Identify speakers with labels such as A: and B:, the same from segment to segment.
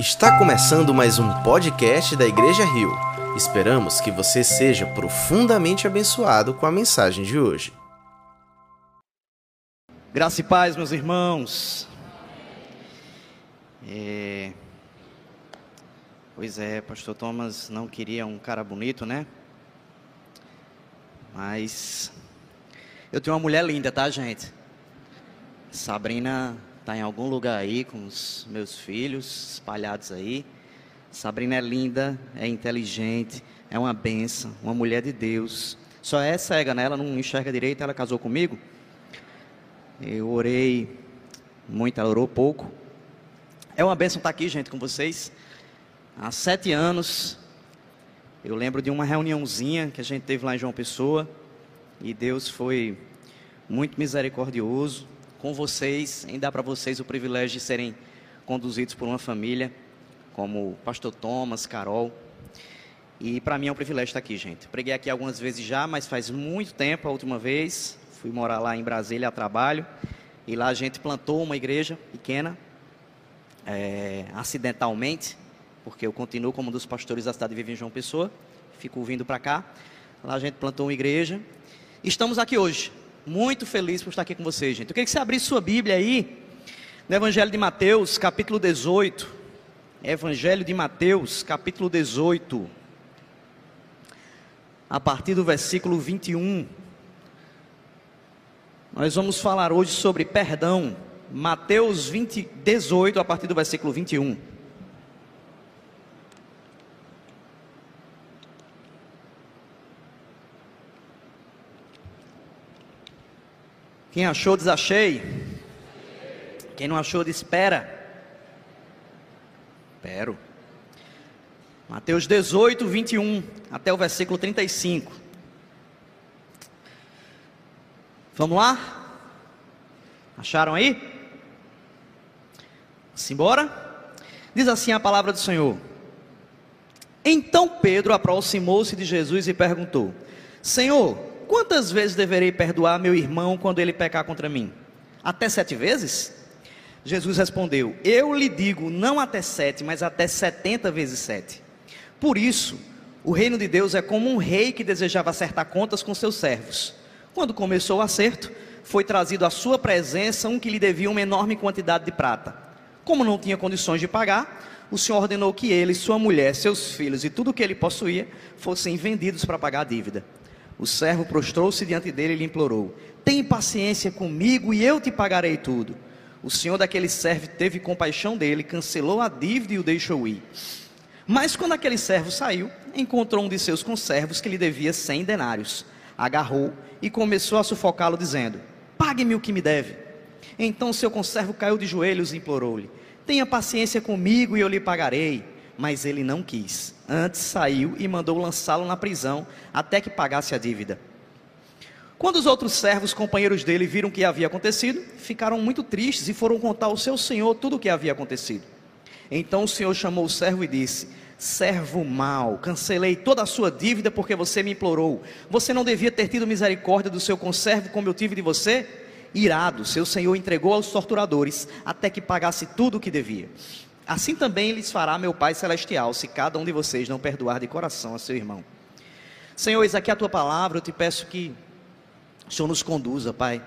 A: Está começando mais um podcast da Igreja Rio. Esperamos que você seja profundamente abençoado com a mensagem de hoje.
B: Graça e paz, meus irmãos. É... Pois é, Pastor Thomas não queria um cara bonito, né? Mas eu tenho uma mulher linda, tá, gente? Sabrina está em algum lugar aí com os meus filhos espalhados aí. Sabrina é linda, é inteligente, é uma benção, uma mulher de Deus. Só é cega, né? Ela não enxerga direito, ela casou comigo. Eu orei muito, ela orou pouco. É uma benção estar aqui, gente, com vocês. Há sete anos, eu lembro de uma reuniãozinha que a gente teve lá em João Pessoa. E Deus foi muito misericordioso com vocês, em dar para vocês o privilégio de serem conduzidos por uma família, como o pastor Thomas, Carol. E para mim é um privilégio estar aqui, gente. Preguei aqui algumas vezes já, mas faz muito tempo a última vez. Fui morar lá em Brasília a trabalho. E lá a gente plantou uma igreja pequena, é, acidentalmente, porque eu continuo como um dos pastores da cidade de Viva em João Pessoa. Fico vindo para cá. Lá a gente plantou uma igreja. Estamos aqui hoje muito feliz por estar aqui com vocês, gente. Eu queria que você abrisse sua Bíblia aí, no Evangelho de Mateus, capítulo 18. Evangelho de Mateus, capítulo 18. A partir do versículo 21. Nós vamos falar hoje sobre perdão. Mateus 20, 18, a partir do versículo 21. Quem achou, desachei. Quem não achou, espera. Espero. Mateus 18, 21 até o versículo 35. Vamos lá? Acharam aí? Simbora? Diz assim a palavra do Senhor. Então Pedro aproximou-se de Jesus e perguntou: Senhor, quantas vezes deverei perdoar meu irmão quando ele pecar contra mim? Até sete vezes? Jesus respondeu: Eu lhe digo, não até sete, mas até setenta vezes sete. Por isso, o reino de Deus é como um rei que desejava acertar contas com seus servos. Quando começou o acerto, foi trazido à sua presença um que lhe devia uma enorme quantidade de prata. Como não tinha condições de pagar, o Senhor ordenou que ele, sua mulher, seus filhos e tudo o que ele possuía fossem vendidos para pagar a dívida. O servo prostrou-se diante dele e lhe implorou: Tem paciência comigo e eu te pagarei tudo. O senhor daquele servo teve compaixão dele, cancelou a dívida e o deixou ir. Mas quando aquele servo saiu, encontrou um de seus conservos que lhe devia cem denários. Agarrou e começou a sufocá-lo, dizendo: Pague-me o que me deve. Então seu conservo caiu de joelhos e implorou-lhe: Tenha paciência comigo e eu lhe pagarei mas ele não quis. Antes saiu e mandou lançá-lo na prisão até que pagasse a dívida. Quando os outros servos, companheiros dele, viram o que havia acontecido, ficaram muito tristes e foram contar ao seu senhor tudo o que havia acontecido. Então o senhor chamou o servo e disse: Servo mau, cancelei toda a sua dívida porque você me implorou. Você não devia ter tido misericórdia do seu conservo como eu tive de você? Irado, seu senhor entregou aos torturadores até que pagasse tudo o que devia. Assim também lhes fará meu Pai Celestial, se cada um de vocês não perdoar de coração a seu irmão. Senhor, eis aqui a tua palavra, eu te peço que o Senhor nos conduza, Pai.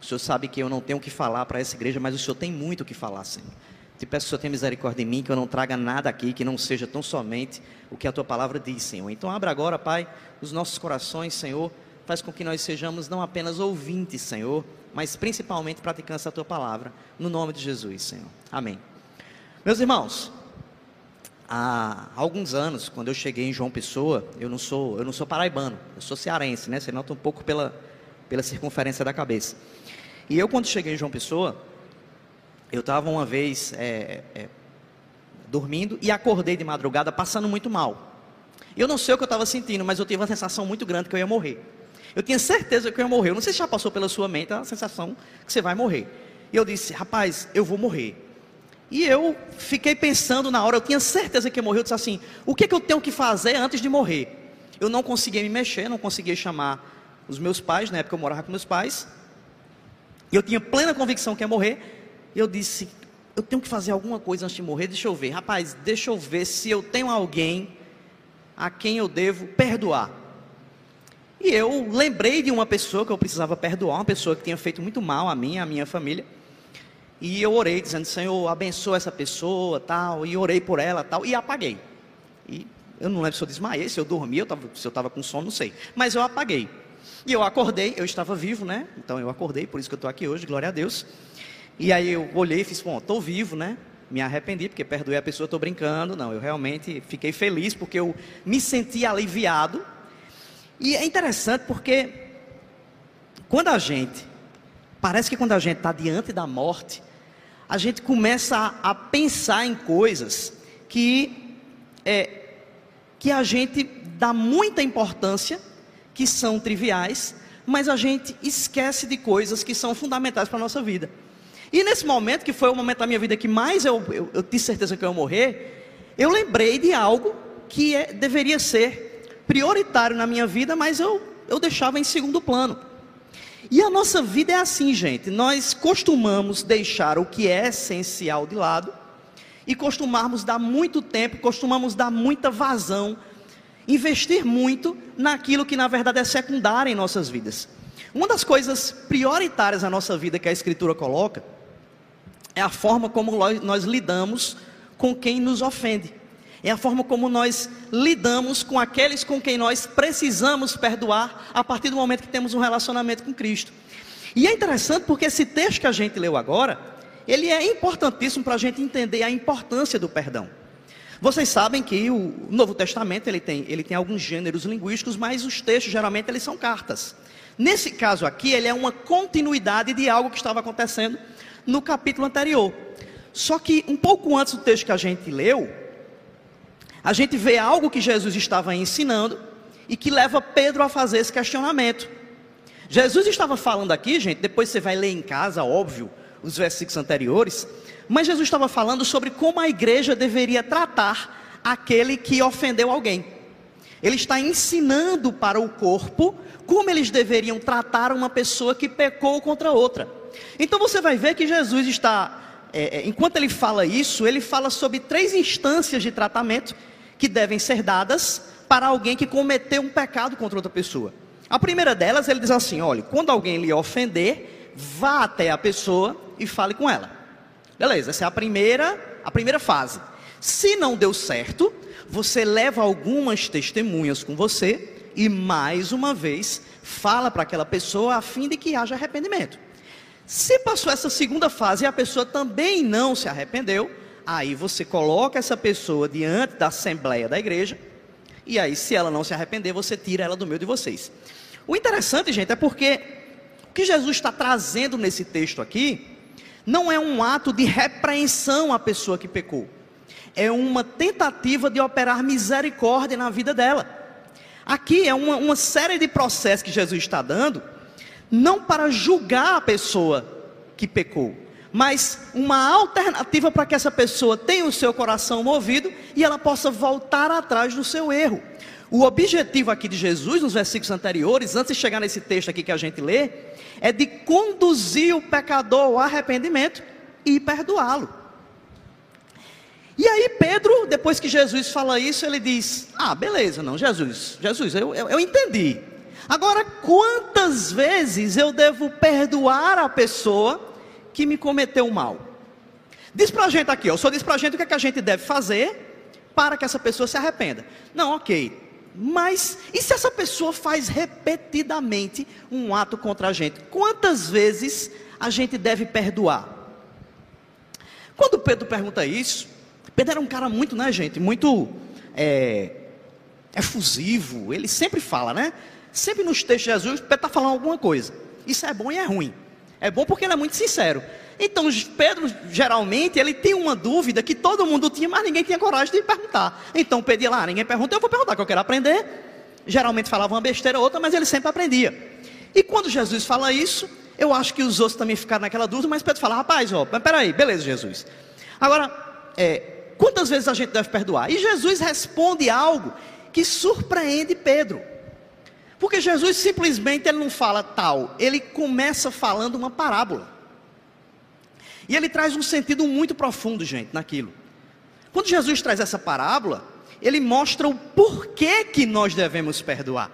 B: O Senhor sabe que eu não tenho o que falar para essa igreja, mas o Senhor tem muito o que falar, Senhor. Te peço que o Senhor tenha misericórdia de mim, que eu não traga nada aqui, que não seja tão somente o que a tua palavra diz, Senhor. Então abra agora, Pai, os nossos corações, Senhor. Faz com que nós sejamos não apenas ouvintes, Senhor, mas principalmente praticantes da tua palavra. No nome de Jesus, Senhor. Amém. Meus irmãos, há alguns anos, quando eu cheguei em João Pessoa, eu não sou, eu não sou paraibano, eu sou cearense, né? Você nota um pouco pela, pela circunferência da cabeça. E eu, quando cheguei em João Pessoa, eu estava uma vez é, é, dormindo e acordei de madrugada passando muito mal. Eu não sei o que eu estava sentindo, mas eu tive uma sensação muito grande que eu ia morrer. Eu tinha certeza que eu ia morrer. Eu não sei se já passou pela sua mente a sensação que você vai morrer. E eu disse, rapaz, eu vou morrer. E eu fiquei pensando na hora, eu tinha certeza que ia morrer. Eu disse assim: o que, é que eu tenho que fazer antes de morrer? Eu não conseguia me mexer, não conseguia chamar os meus pais, na época eu morava com meus pais. E eu tinha plena convicção que ia morrer. E eu disse: eu tenho que fazer alguma coisa antes de morrer, deixa eu ver. Rapaz, deixa eu ver se eu tenho alguém a quem eu devo perdoar. E eu lembrei de uma pessoa que eu precisava perdoar, uma pessoa que tinha feito muito mal a mim, a minha família. E eu orei dizendo, Senhor, abençoa essa pessoa, tal, e orei por ela, tal, e apaguei. E eu não lembro se eu desmaiei, se eu dormi, eu tava, se eu estava com sono, não sei. Mas eu apaguei. E eu acordei, eu estava vivo, né? Então eu acordei, por isso que eu estou aqui hoje, glória a Deus. E aí eu olhei e fiz, bom, estou vivo, né? Me arrependi, porque perdoei a pessoa, estou brincando. Não, eu realmente fiquei feliz, porque eu me senti aliviado. E é interessante porque quando a gente, parece que quando a gente está diante da morte, a gente começa a, a pensar em coisas que, é, que a gente dá muita importância, que são triviais, mas a gente esquece de coisas que são fundamentais para a nossa vida. E nesse momento, que foi o momento da minha vida que mais eu, eu, eu tive certeza que eu ia morrer, eu lembrei de algo que é, deveria ser prioritário na minha vida, mas eu, eu deixava em segundo plano. E a nossa vida é assim, gente. Nós costumamos deixar o que é essencial de lado e costumamos dar muito tempo, costumamos dar muita vazão, investir muito naquilo que na verdade é secundário em nossas vidas. Uma das coisas prioritárias na nossa vida que a Escritura coloca é a forma como nós lidamos com quem nos ofende. É a forma como nós lidamos com aqueles com quem nós precisamos perdoar a partir do momento que temos um relacionamento com Cristo. E é interessante porque esse texto que a gente leu agora, ele é importantíssimo para a gente entender a importância do perdão. Vocês sabem que o Novo Testamento ele tem, ele tem alguns gêneros linguísticos, mas os textos geralmente eles são cartas. Nesse caso aqui, ele é uma continuidade de algo que estava acontecendo no capítulo anterior. Só que um pouco antes do texto que a gente leu, a gente vê algo que Jesus estava ensinando e que leva Pedro a fazer esse questionamento. Jesus estava falando aqui, gente, depois você vai ler em casa, óbvio, os versículos anteriores, mas Jesus estava falando sobre como a igreja deveria tratar aquele que ofendeu alguém. Ele está ensinando para o corpo como eles deveriam tratar uma pessoa que pecou contra outra. Então você vai ver que Jesus está, é, é, enquanto ele fala isso, ele fala sobre três instâncias de tratamento que devem ser dadas para alguém que cometeu um pecado contra outra pessoa. A primeira delas, ele diz assim: olha, quando alguém lhe ofender, vá até a pessoa e fale com ela. Beleza, essa é a primeira, a primeira fase. Se não deu certo, você leva algumas testemunhas com você e mais uma vez fala para aquela pessoa a fim de que haja arrependimento. Se passou essa segunda fase e a pessoa também não se arrependeu, aí você coloca essa pessoa diante da assembleia da igreja, e aí, se ela não se arrepender, você tira ela do meio de vocês. O interessante, gente, é porque o que Jesus está trazendo nesse texto aqui não é um ato de repreensão à pessoa que pecou, é uma tentativa de operar misericórdia na vida dela. Aqui é uma, uma série de processos que Jesus está dando não para julgar a pessoa que pecou, mas uma alternativa para que essa pessoa tenha o seu coração movido e ela possa voltar atrás do seu erro. O objetivo aqui de Jesus, nos versículos anteriores, antes de chegar nesse texto aqui que a gente lê, é de conduzir o pecador ao arrependimento e perdoá-lo. E aí Pedro, depois que Jesus fala isso, ele diz: Ah, beleza, não, Jesus, Jesus, eu, eu, eu entendi. Agora, quantas vezes eu devo perdoar a pessoa que me cometeu mal? Diz para a gente aqui, ó, só diz para a gente o que, é que a gente deve fazer para que essa pessoa se arrependa. Não, ok. Mas e se essa pessoa faz repetidamente um ato contra a gente? Quantas vezes a gente deve perdoar? Quando Pedro pergunta isso, Pedro era um cara muito, né, gente? Muito é, efusivo. Ele sempre fala, né? Sempre nos textos de Jesus, Pedro está falando alguma coisa. Isso é bom e é ruim. É bom porque ele é muito sincero. Então, Pedro, geralmente, ele tem uma dúvida que todo mundo tinha, mas ninguém tinha coragem de perguntar. Então, Pedro lá, ninguém pergunta, eu vou perguntar, que eu quero aprender. Geralmente falava uma besteira ou outra, mas ele sempre aprendia. E quando Jesus fala isso, eu acho que os outros também ficaram naquela dúvida, mas Pedro fala, rapaz, ó, peraí, beleza, Jesus. Agora, é, quantas vezes a gente deve perdoar? E Jesus responde algo que surpreende Pedro. Porque Jesus simplesmente ele não fala tal, ele começa falando uma parábola. E ele traz um sentido muito profundo, gente, naquilo. Quando Jesus traz essa parábola, ele mostra o porquê que nós devemos perdoar.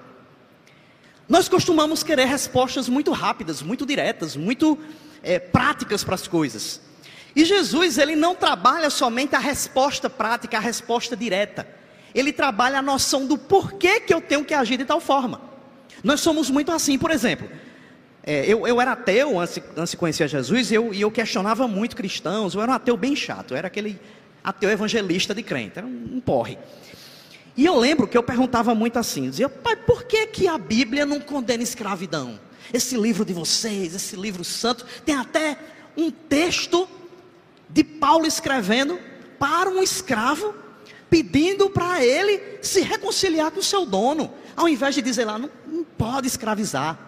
B: Nós costumamos querer respostas muito rápidas, muito diretas, muito é, práticas para as coisas. E Jesus, ele não trabalha somente a resposta prática, a resposta direta. Ele trabalha a noção do porquê que eu tenho que agir de tal forma. Nós somos muito assim, por exemplo. É, eu, eu, era ateu antes, antes de conhecer Jesus e eu, e eu questionava muito cristãos. Eu era um ateu bem chato, eu era aquele ateu evangelista de crente, era um, um porre. E eu lembro que eu perguntava muito assim, dizia, pai, por que, que a Bíblia não condena escravidão? Esse livro de vocês, esse livro santo, tem até um texto de Paulo escrevendo para um escravo, pedindo para ele se reconciliar com o seu dono, ao invés de dizer lá, não, não pode escravizar.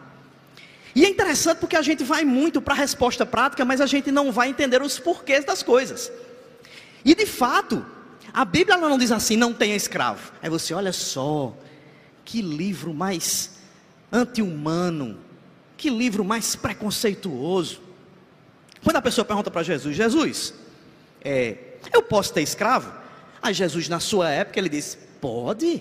B: E é interessante porque a gente vai muito para a resposta prática, mas a gente não vai entender os porquês das coisas. E de fato, a Bíblia não diz assim, não tenha escravo. Aí você, olha só, que livro mais anti-humano, que livro mais preconceituoso. Quando a pessoa pergunta para Jesus, Jesus, é, eu posso ter escravo? Aí Jesus, na sua época, ele disse: pode,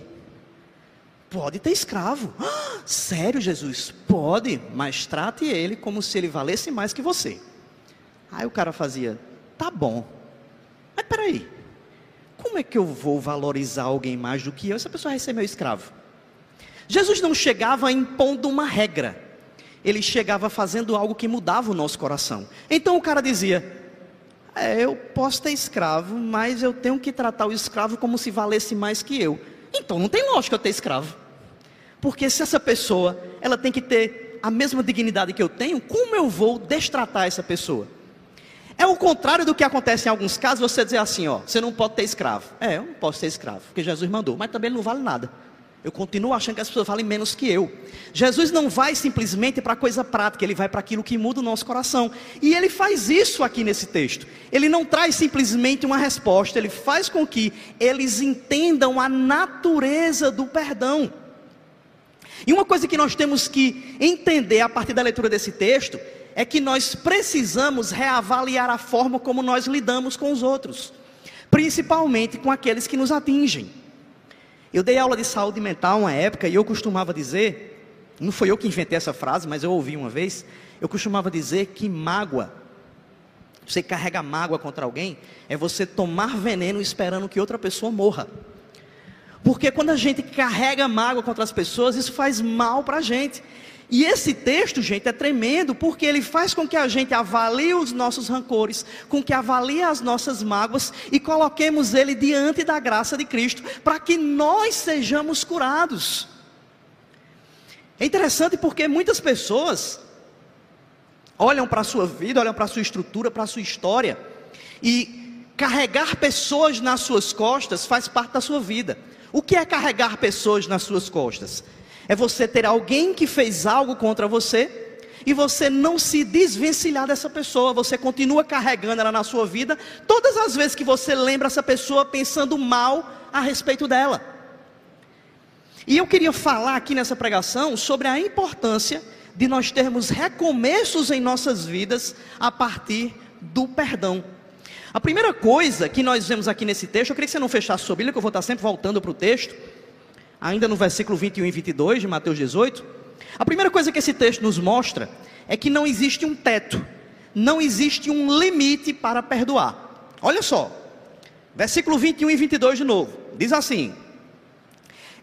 B: pode ter escravo. Ah, sério, Jesus? Pode, mas trate ele como se ele valesse mais que você. Aí o cara fazia: tá bom, mas peraí, como é que eu vou valorizar alguém mais do que eu? Essa pessoa vai ser meu escravo. Jesus não chegava impondo uma regra, ele chegava fazendo algo que mudava o nosso coração. Então o cara dizia: é, Eu posso ter escravo, mas eu tenho que tratar o escravo como se valesse mais que eu. Então não tem lógica eu ter escravo. Porque se essa pessoa, ela tem que ter a mesma dignidade que eu tenho, como eu vou destratar essa pessoa? É o contrário do que acontece em alguns casos, você dizer assim, ó, você não pode ter escravo. É, eu não posso ter escravo, porque Jesus mandou, mas também não vale nada. Eu continuo achando que as pessoas valem menos que eu. Jesus não vai simplesmente para coisa prática, ele vai para aquilo que muda o nosso coração. E ele faz isso aqui nesse texto. Ele não traz simplesmente uma resposta, ele faz com que eles entendam a natureza do perdão. E uma coisa que nós temos que entender a partir da leitura desse texto é que nós precisamos reavaliar a forma como nós lidamos com os outros, principalmente com aqueles que nos atingem. Eu dei aula de saúde mental uma época e eu costumava dizer, não foi eu que inventei essa frase, mas eu ouvi uma vez, eu costumava dizer que mágoa, você carrega mágoa contra alguém, é você tomar veneno esperando que outra pessoa morra. Porque quando a gente carrega mágoa contra as pessoas, isso faz mal para a gente. E esse texto, gente, é tremendo, porque ele faz com que a gente avalie os nossos rancores, com que avalie as nossas mágoas e coloquemos ele diante da graça de Cristo, para que nós sejamos curados. É interessante porque muitas pessoas olham para a sua vida, olham para a sua estrutura, para a sua história, e carregar pessoas nas suas costas faz parte da sua vida. O que é carregar pessoas nas suas costas? É você ter alguém que fez algo contra você e você não se desvencilhar dessa pessoa, você continua carregando ela na sua vida, todas as vezes que você lembra essa pessoa pensando mal a respeito dela. E eu queria falar aqui nessa pregação sobre a importância de nós termos recomeços em nossas vidas a partir do perdão. A primeira coisa que nós vemos aqui nesse texto, eu queria que você não fechasse sua Bíblia, que eu vou estar sempre voltando para o texto ainda no versículo 21 e 22 de Mateus 18, a primeira coisa que esse texto nos mostra é que não existe um teto, não existe um limite para perdoar. Olha só, versículo 21 e 22 de novo, diz assim: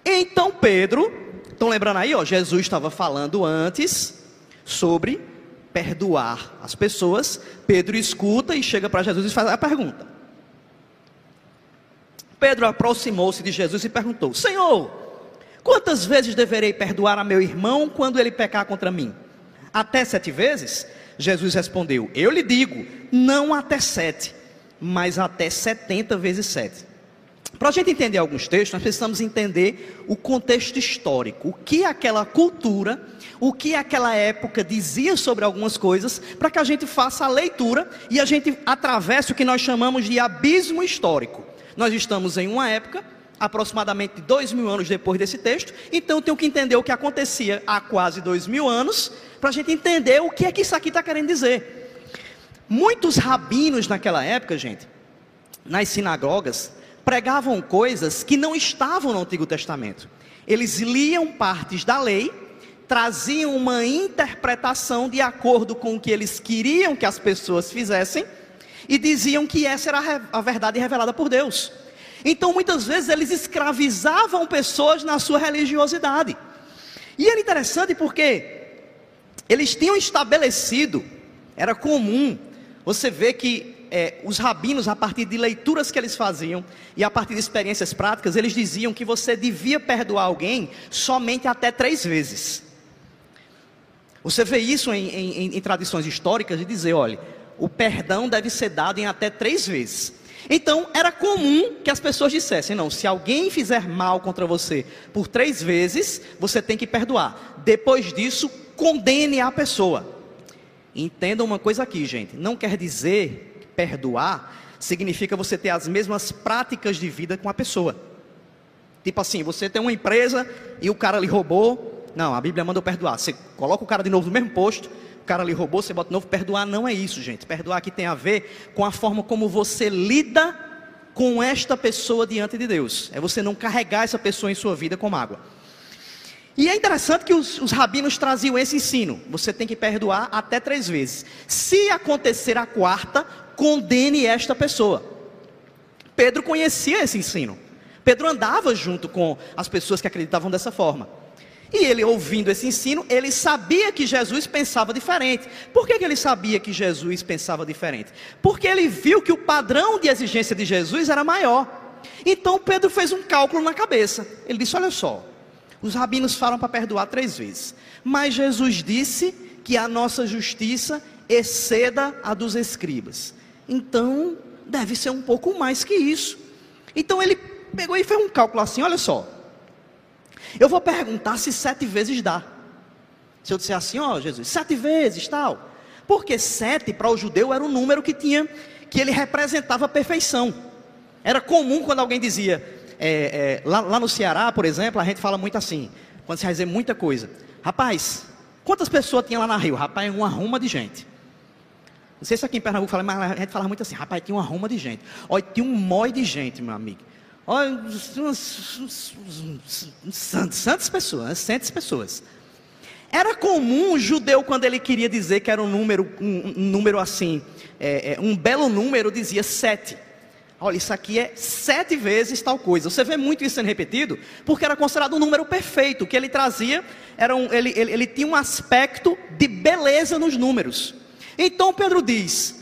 B: Então Pedro, estão lembrando aí, ó, Jesus estava falando antes sobre perdoar as pessoas. Pedro escuta e chega para Jesus e faz a pergunta. Pedro aproximou-se de Jesus e perguntou: Senhor, Quantas vezes deverei perdoar a meu irmão quando ele pecar contra mim? Até sete vezes? Jesus respondeu: Eu lhe digo, não até sete, mas até setenta vezes sete. Para a gente entender alguns textos, nós precisamos entender o contexto histórico, o que aquela cultura, o que aquela época dizia sobre algumas coisas, para que a gente faça a leitura e a gente atravesse o que nós chamamos de abismo histórico. Nós estamos em uma época aproximadamente dois mil anos depois desse texto, então eu tenho que entender o que acontecia há quase dois mil anos, para a gente entender o que é que isso aqui está querendo dizer. Muitos rabinos naquela época, gente, nas sinagogas, pregavam coisas que não estavam no Antigo Testamento. Eles liam partes da lei, traziam uma interpretação de acordo com o que eles queriam que as pessoas fizessem e diziam que essa era a verdade revelada por Deus. Então, muitas vezes, eles escravizavam pessoas na sua religiosidade. E era interessante porque eles tinham estabelecido, era comum, você vê que é, os rabinos, a partir de leituras que eles faziam e a partir de experiências práticas, eles diziam que você devia perdoar alguém somente até três vezes. Você vê isso em, em, em tradições históricas de dizer, olha, o perdão deve ser dado em até três vezes. Então, era comum que as pessoas dissessem: não, se alguém fizer mal contra você por três vezes, você tem que perdoar. Depois disso, condene a pessoa. Entenda uma coisa aqui, gente: não quer dizer que perdoar significa você ter as mesmas práticas de vida com a pessoa. Tipo assim, você tem uma empresa e o cara lhe roubou. Não, a Bíblia manda eu perdoar. Você coloca o cara de novo no mesmo posto, o cara lhe roubou, você bota novo. Perdoar não é isso, gente. Perdoar aqui tem a ver com a forma como você lida com esta pessoa diante de Deus. É você não carregar essa pessoa em sua vida como água. E é interessante que os, os, rabinos traziam esse ensino: você tem que perdoar até três vezes. Se acontecer a quarta, condene esta pessoa. Pedro conhecia esse ensino. Pedro andava junto com as pessoas que acreditavam dessa forma. E ele, ouvindo esse ensino, ele sabia que Jesus pensava diferente. Por que, que ele sabia que Jesus pensava diferente? Porque ele viu que o padrão de exigência de Jesus era maior. Então Pedro fez um cálculo na cabeça. Ele disse: Olha só, os rabinos falam para perdoar três vezes. Mas Jesus disse que a nossa justiça exceda a dos escribas. Então, deve ser um pouco mais que isso. Então ele pegou e fez um cálculo assim: olha só. Eu vou perguntar se sete vezes dá. Se eu disser assim, ó Jesus, sete vezes tal. Porque sete para o judeu era um número que tinha, que ele representava a perfeição. Era comum quando alguém dizia, é, é, lá, lá, no Ceará, por exemplo, a gente fala muito assim, quando se vai dizer muita coisa. Rapaz, quantas pessoas tinha lá na Rio? Rapaz, uma ruma de gente. Não sei se aqui em Pernambuco fala, mas a gente fala muito assim, rapaz, tinha uma ruma de gente. Olha, tinha um mói de gente, meu amigo. Olha, santas pessoas, centos pessoas. Era comum o judeu, quando ele queria dizer que era um número, um, um número assim, é, é, um belo número, dizia sete. Olha, isso aqui é sete vezes tal coisa. Você vê muito isso sendo repetido, porque era considerado um número perfeito. O que ele trazia, era um, ele, ele, ele tinha um aspecto de beleza nos números. Então Pedro diz: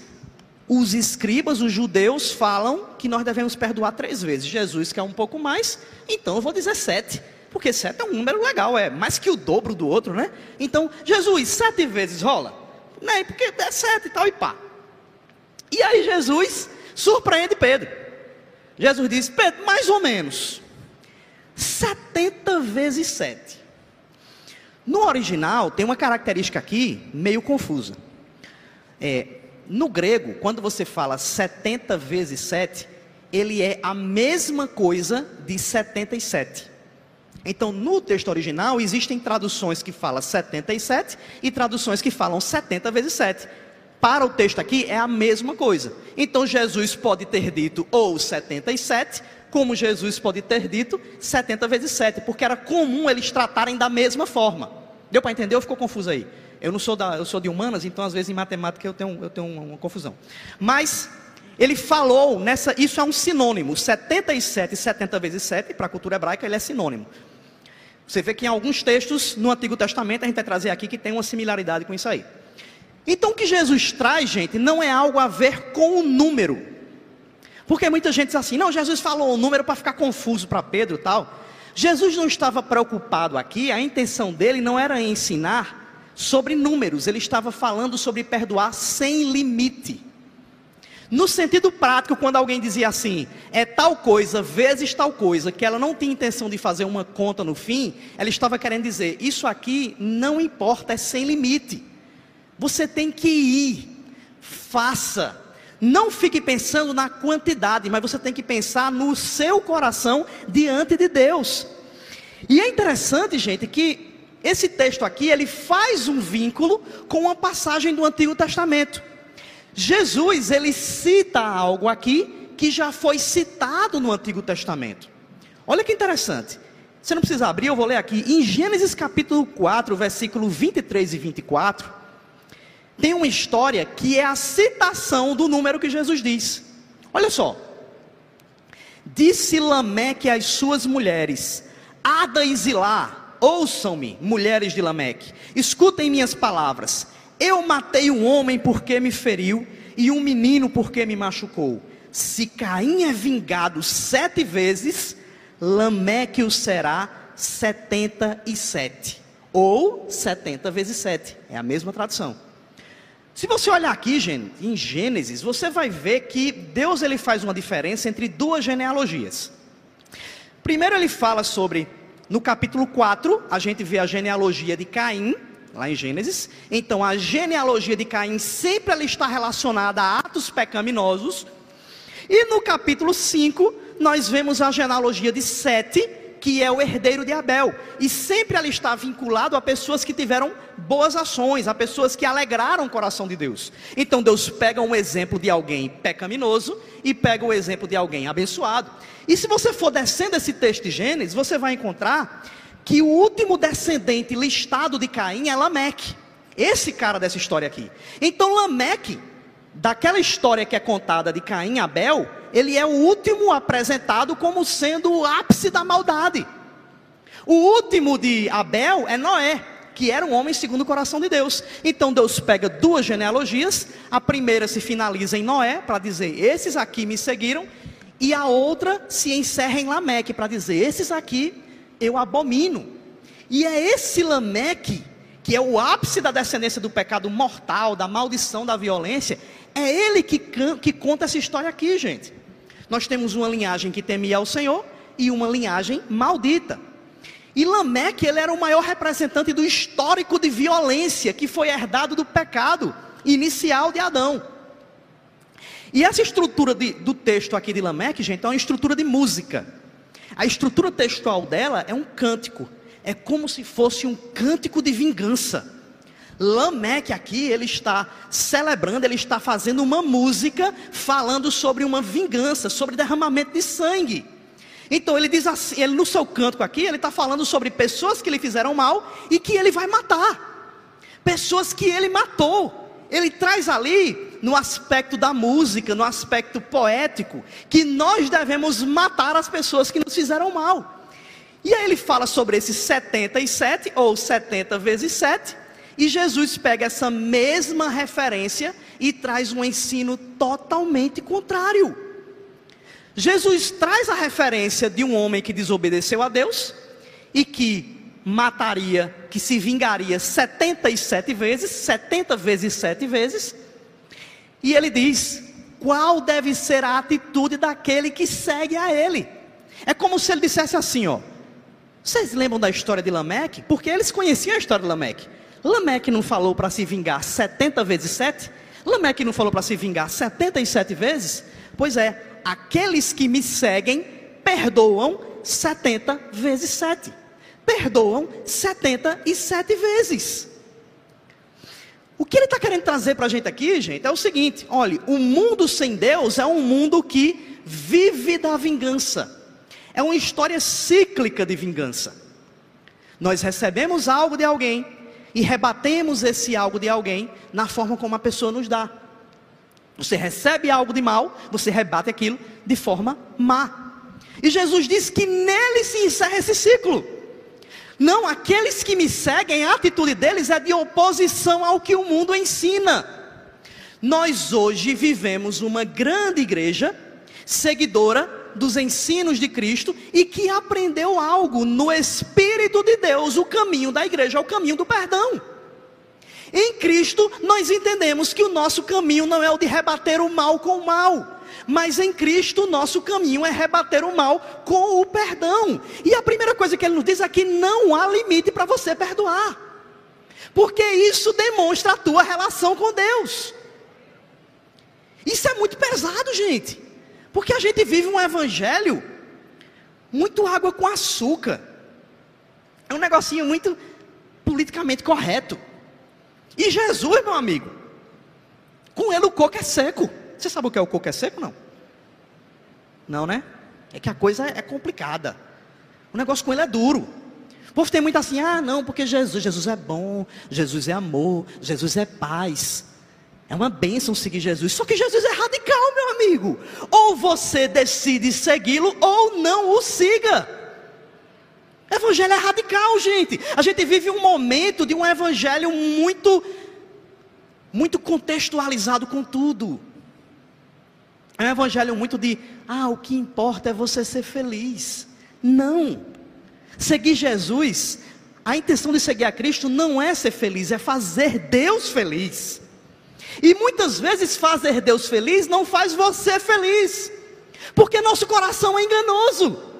B: os escribas, os judeus, falam que nós devemos perdoar três vezes. Jesus quer um pouco mais, então eu vou dizer sete. Porque sete é um número legal, é mais que o dobro do outro, né? Então, Jesus, sete vezes rola? Né? Porque é sete e tal e pá. E aí Jesus surpreende Pedro. Jesus diz: Pedro, mais ou menos 70 vezes 7. No original, tem uma característica aqui meio confusa. É, no grego, quando você fala 70 vezes 7, ele é a mesma coisa de 77. Então, no texto original, existem traduções que falam 77 e traduções que falam 70 vezes 7 para o texto aqui é a mesma coisa. Então Jesus pode ter dito ou 77, como Jesus pode ter dito 70 vezes 7, porque era comum eles tratarem da mesma forma. Deu para entender ou ficou confuso aí? Eu não sou da, eu sou de humanas, então às vezes em matemática eu tenho, eu tenho uma, uma confusão. Mas ele falou nessa, isso é um sinônimo. 77 e 70 vezes 7, para a cultura hebraica, ele é sinônimo. Você vê que em alguns textos no Antigo Testamento a gente vai trazer aqui que tem uma similaridade com isso aí. Então o que Jesus traz, gente, não é algo a ver com o número. Porque muita gente diz assim: não, Jesus falou o número para ficar confuso para Pedro e tal. Jesus não estava preocupado aqui, a intenção dele não era ensinar sobre números, ele estava falando sobre perdoar sem limite. No sentido prático, quando alguém dizia assim, é tal coisa vezes tal coisa, que ela não tinha intenção de fazer uma conta no fim, ela estava querendo dizer, isso aqui não importa, é sem limite. Você tem que ir, faça. Não fique pensando na quantidade, mas você tem que pensar no seu coração diante de Deus. E é interessante, gente, que esse texto aqui, ele faz um vínculo com uma passagem do Antigo Testamento. Jesus, ele cita algo aqui que já foi citado no Antigo Testamento. Olha que interessante. Você não precisa abrir, eu vou ler aqui. Em Gênesis capítulo 4, versículo 23 e 24, tem uma história que é a citação do número que Jesus diz. Olha só. Disse Lameque às suas mulheres: Ada e Zilá, ouçam-me, mulheres de Lameque, escutem minhas palavras. Eu matei um homem porque me feriu, e um menino porque me machucou. Se Caim é vingado sete vezes, Lameque o será setenta e sete. Ou setenta vezes sete. É a mesma tradução. Se você olhar aqui, gente, em Gênesis, você vai ver que Deus ele faz uma diferença entre duas genealogias. Primeiro ele fala sobre, no capítulo 4, a gente vê a genealogia de Caim, lá em Gênesis. Então a genealogia de Caim sempre ela está relacionada a atos pecaminosos. E no capítulo 5, nós vemos a genealogia de Sete, que é o herdeiro de Abel. E sempre ela está vinculado a pessoas que tiveram boas ações, a pessoas que alegraram o coração de Deus. Então Deus pega um exemplo de alguém pecaminoso e pega o exemplo de alguém abençoado. E se você for descendo esse texto de Gênesis, você vai encontrar que o último descendente listado de Caim é Lameque. Esse cara dessa história aqui. Então Lameque, daquela história que é contada de Caim e Abel, ele é o último apresentado como sendo o ápice da maldade. O último de Abel é Noé, que era um homem segundo o coração de Deus. Então Deus pega duas genealogias, a primeira se finaliza em Noé, para dizer: esses aqui me seguiram, e a outra se encerra em Lameque, para dizer: esses aqui eu abomino. E é esse Lameque, que é o ápice da descendência do pecado mortal, da maldição, da violência, é ele que, que conta essa história aqui, gente. Nós temos uma linhagem que temia ao Senhor e uma linhagem maldita. E Lameque, ele era o maior representante do histórico de violência que foi herdado do pecado inicial de Adão. E essa estrutura de, do texto aqui de Lameque, gente, é uma estrutura de música. A estrutura textual dela é um cântico. É como se fosse um cântico de vingança. Lameque aqui, ele está celebrando, ele está fazendo uma música falando sobre uma vingança, sobre derramamento de sangue. Então ele diz assim, ele no seu cântico aqui, ele está falando sobre pessoas que lhe fizeram mal e que ele vai matar. Pessoas que ele matou. Ele traz ali no aspecto da música, no aspecto poético, que nós devemos matar as pessoas que nos fizeram mal. E aí ele fala sobre esses 77 ou 70 vezes 7, e Jesus pega essa mesma referência e traz um ensino totalmente contrário. Jesus traz a referência de um homem que desobedeceu a Deus e que mataria, que se vingaria 77 vezes, 70 vezes 7 vezes. E ele diz: qual deve ser a atitude daquele que segue a ele? É como se ele dissesse assim, ó. Vocês lembram da história de Lameque? Porque eles conheciam a história de Lameque. Lameque não falou para se vingar 70 vezes 7? Lameque não falou para se vingar 77 vezes? Pois é, aqueles que me seguem perdoam 70 vezes 7. Perdoam 77 vezes. O que ele está querendo trazer para a gente aqui, gente, é o seguinte: olha, o mundo sem Deus é um mundo que vive da vingança. É uma história cíclica de vingança. Nós recebemos algo de alguém, e rebatemos esse algo de alguém na forma como a pessoa nos dá. Você recebe algo de mal, você rebate aquilo de forma má. E Jesus diz que nele se encerra esse ciclo. Não, aqueles que me seguem, a atitude deles é de oposição ao que o mundo ensina. Nós hoje vivemos uma grande igreja, seguidora dos ensinos de Cristo e que aprendeu algo no Espírito de Deus. O caminho da igreja é o caminho do perdão. Em Cristo, nós entendemos que o nosso caminho não é o de rebater o mal com o mal, mas em Cristo, o nosso caminho é rebater o mal com o perdão. E a primeira coisa que ele nos diz é que não há limite para você perdoar, porque isso demonstra a tua relação com Deus. Isso é muito pesado, gente. Porque a gente vive um evangelho muito água com açúcar. É um negocinho muito politicamente correto. E Jesus, meu amigo, Com ele o coco é seco. Você sabe o que é o coco é seco, não? Não, né? É que a coisa é complicada. O negócio com ele é duro. O povo tem muito assim, ah, não, porque Jesus, Jesus é bom, Jesus é amor, Jesus é paz. É uma bênção seguir Jesus. Só que Jesus é radical, meu amigo. Ou você decide segui-lo, ou não o siga. Evangelho é radical, gente. A gente vive um momento de um evangelho muito, muito contextualizado com tudo. É um evangelho muito de, ah, o que importa é você ser feliz. Não. Seguir Jesus, a intenção de seguir a Cristo não é ser feliz, é fazer Deus feliz. E muitas vezes fazer Deus feliz não faz você feliz, porque nosso coração é enganoso.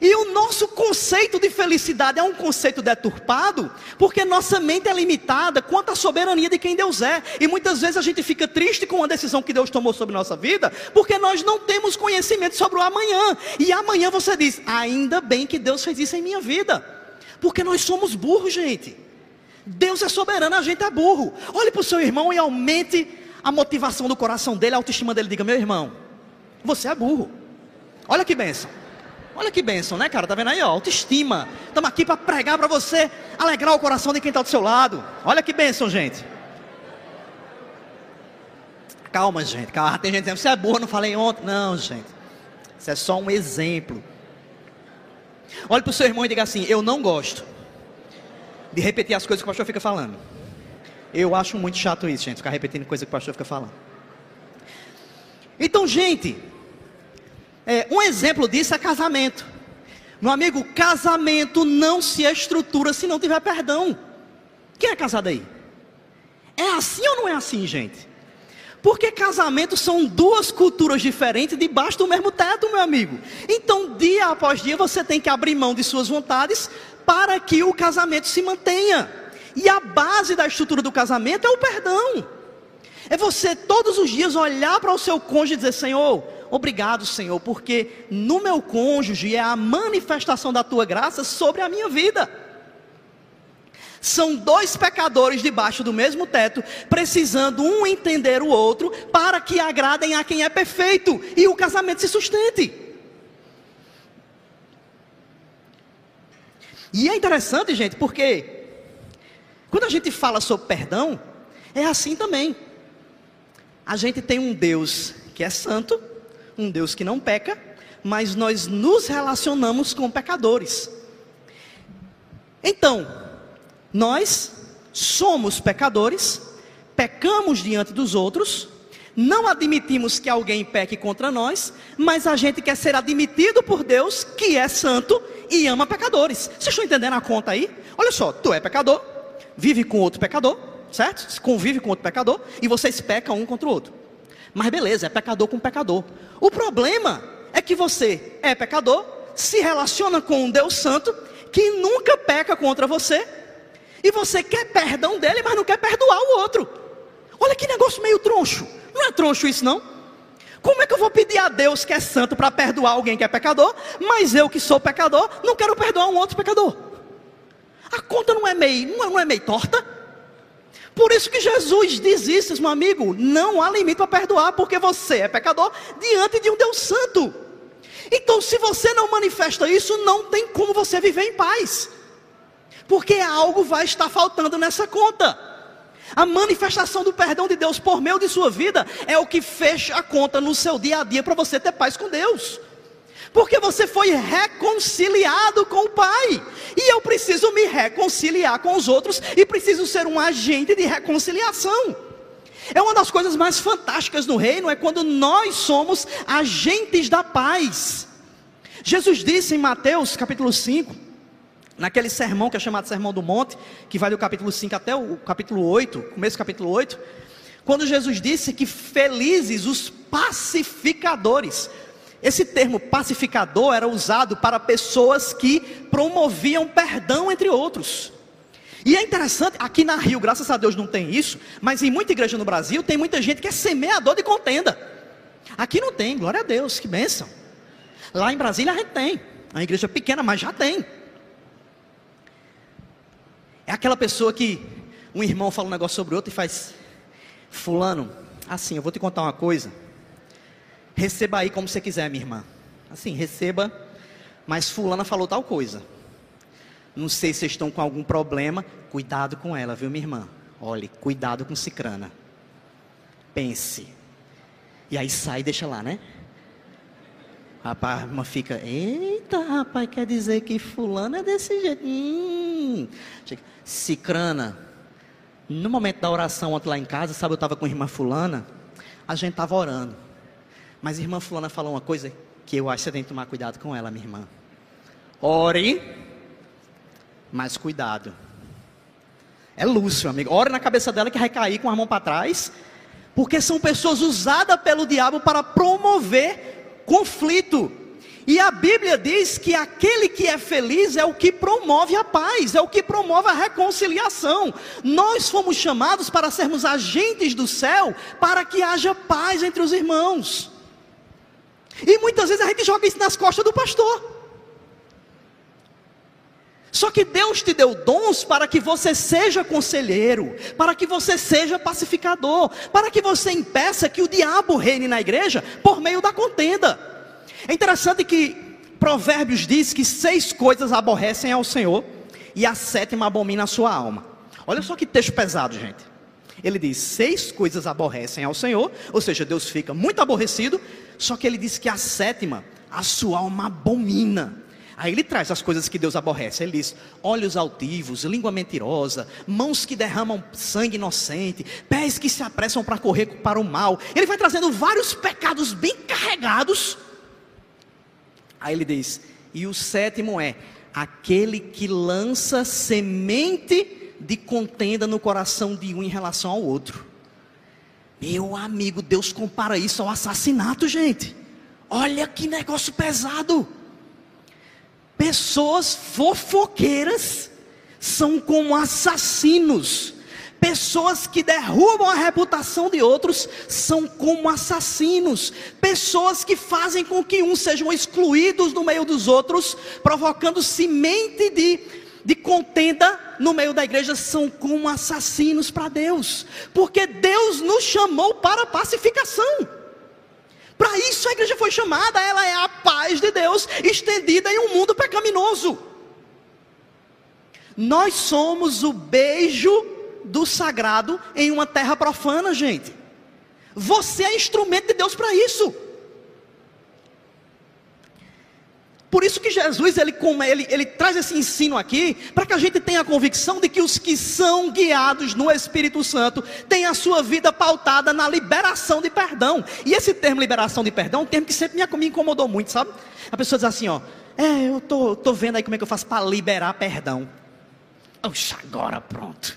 B: E o nosso conceito de felicidade é um conceito deturpado, porque nossa mente é limitada quanto à soberania de quem Deus é. E muitas vezes a gente fica triste com a decisão que Deus tomou sobre nossa vida, porque nós não temos conhecimento sobre o amanhã. E amanhã você diz: ainda bem que Deus fez isso em minha vida, porque nós somos burros, gente. Deus é soberano, a gente é burro. Olhe para o seu irmão e aumente a motivação do coração dele, a autoestima dele. Diga: meu irmão, você é burro. Olha que benção. Olha que bênção, né, cara? Tá vendo aí, ó? Autoestima. Estamos aqui para pregar para você, alegrar o coração de quem está do seu lado. Olha que bênção, gente. Calma, gente. Calma. Tem gente dizendo, você é burro, não falei ontem. Não, gente. Isso é só um exemplo. Olhe para o seu irmão e diga assim: Eu não gosto de repetir as coisas que o pastor fica falando. Eu acho muito chato isso, gente, ficar repetindo coisas que o pastor fica falando. Então, gente, é, um exemplo disso é casamento. Meu amigo, casamento não se estrutura se não tiver perdão. Quem é casado aí? É assim ou não é assim, gente? Porque casamento são duas culturas diferentes debaixo do mesmo teto, meu amigo. Então, dia após dia, você tem que abrir mão de suas vontades para que o casamento se mantenha. E a base da estrutura do casamento é o perdão. É você todos os dias olhar para o seu cônjuge e dizer: Senhor, Obrigado, Senhor, porque no meu cônjuge é a manifestação da tua graça sobre a minha vida. São dois pecadores debaixo do mesmo teto, precisando um entender o outro, para que agradem a quem é perfeito e o casamento se sustente. E é interessante, gente, porque quando a gente fala sobre perdão, é assim também. A gente tem um Deus que é santo, um Deus que não peca, mas nós nos relacionamos com pecadores. Então, nós somos pecadores, pecamos diante dos outros, não admitimos que alguém peque contra nós, mas a gente quer ser admitido por Deus, que é santo e ama pecadores. Vocês estão entendendo a conta aí? Olha só, tu é pecador, vive com outro pecador, certo? Convive com outro pecador e vocês pecam um contra o outro. Mas beleza, é pecador com pecador. O problema é que você é pecador, se relaciona com um Deus Santo que nunca peca contra você, e você quer perdão dele, mas não quer perdoar o outro. Olha que negócio meio troncho. Não é troncho isso, não? Como é que eu vou pedir a Deus que é santo para perdoar alguém que é pecador, mas eu que sou pecador não quero perdoar um outro pecador? A conta não é meio, não é, não é meio torta? Por isso que Jesus diz isso, meu amigo, não há limite para perdoar, porque você é pecador diante de um Deus santo. Então, se você não manifesta isso, não tem como você viver em paz. Porque algo vai estar faltando nessa conta. A manifestação do perdão de Deus por meio de sua vida é o que fecha a conta no seu dia a dia para você ter paz com Deus porque você foi reconciliado com o Pai. E eu preciso me reconciliar com os outros e preciso ser um agente de reconciliação. É uma das coisas mais fantásticas no reino é quando nós somos agentes da paz. Jesus disse em Mateus capítulo 5, naquele sermão que é chamado Sermão do Monte, que vai do capítulo 5 até o capítulo 8, começo do capítulo 8, quando Jesus disse que felizes os pacificadores, esse termo pacificador era usado para pessoas que promoviam perdão entre outros. E é interessante, aqui na Rio, graças a Deus não tem isso, mas em muita igreja no Brasil tem muita gente que é semeador de contenda. Aqui não tem, glória a Deus, que bênção. Lá em Brasília a gente tem, uma igreja pequena, mas já tem. É aquela pessoa que um irmão fala um negócio sobre outro e faz, fulano, assim, eu vou te contar uma coisa. Receba aí como você quiser, minha irmã. Assim, receba, mas fulana falou tal coisa. Não sei se vocês estão com algum problema, cuidado com ela, viu, minha irmã? Olhe, cuidado com cicrana. Pense. E aí sai e deixa lá, né? A irmã fica, eita, rapaz, quer dizer que fulano é desse jeito. Hum. Cicrana, no momento da oração ontem lá em casa, sabe, eu estava com a irmã fulana, a gente estava orando. Mas a irmã fulana falou uma coisa que eu acho que você tem que tomar cuidado com ela, minha irmã. Ore, mas cuidado. É Lúcio, amigo. Ore na cabeça dela que vai cair com a mão para trás. Porque são pessoas usadas pelo diabo para promover conflito. E a Bíblia diz que aquele que é feliz é o que promove a paz, é o que promove a reconciliação. Nós fomos chamados para sermos agentes do céu para que haja paz entre os irmãos. E muitas vezes a gente joga isso nas costas do pastor. Só que Deus te deu dons para que você seja conselheiro, para que você seja pacificador, para que você impeça que o diabo reine na igreja por meio da contenda. É interessante que Provérbios diz que seis coisas aborrecem ao Senhor e a sétima abomina a sua alma. Olha só que texto pesado, gente. Ele diz: seis coisas aborrecem ao Senhor, ou seja, Deus fica muito aborrecido, só que ele diz que a sétima, a sua alma abomina. Aí ele traz as coisas que Deus aborrece. Ele diz: olhos altivos, língua mentirosa, mãos que derramam sangue inocente, pés que se apressam para correr para o mal. Ele vai trazendo vários pecados bem carregados. Aí ele diz: e o sétimo é aquele que lança semente de contenda no coração de um em relação ao outro. Meu amigo, Deus compara isso ao assassinato, gente. Olha que negócio pesado. Pessoas fofoqueiras são como assassinos. Pessoas que derrubam a reputação de outros são como assassinos. Pessoas que fazem com que uns sejam excluídos no meio dos outros, provocando semente de, de contenda no meio da igreja, são como assassinos para Deus. Porque Deus nos chamou para pacificação. Para isso a igreja foi chamada, ela é a paz de Deus estendida em um mundo pecaminoso. Nós somos o beijo do sagrado em uma terra profana, gente. Você é instrumento de Deus para isso. Por isso que Jesus ele, ele, ele traz esse ensino aqui, para que a gente tenha a convicção de que os que são guiados no Espírito Santo têm a sua vida pautada na liberação de perdão. E esse termo liberação de perdão é um termo que sempre me incomodou muito, sabe? A pessoa diz assim, ó, é, eu tô, tô vendo aí como é que eu faço para liberar perdão. Oxa, agora pronto.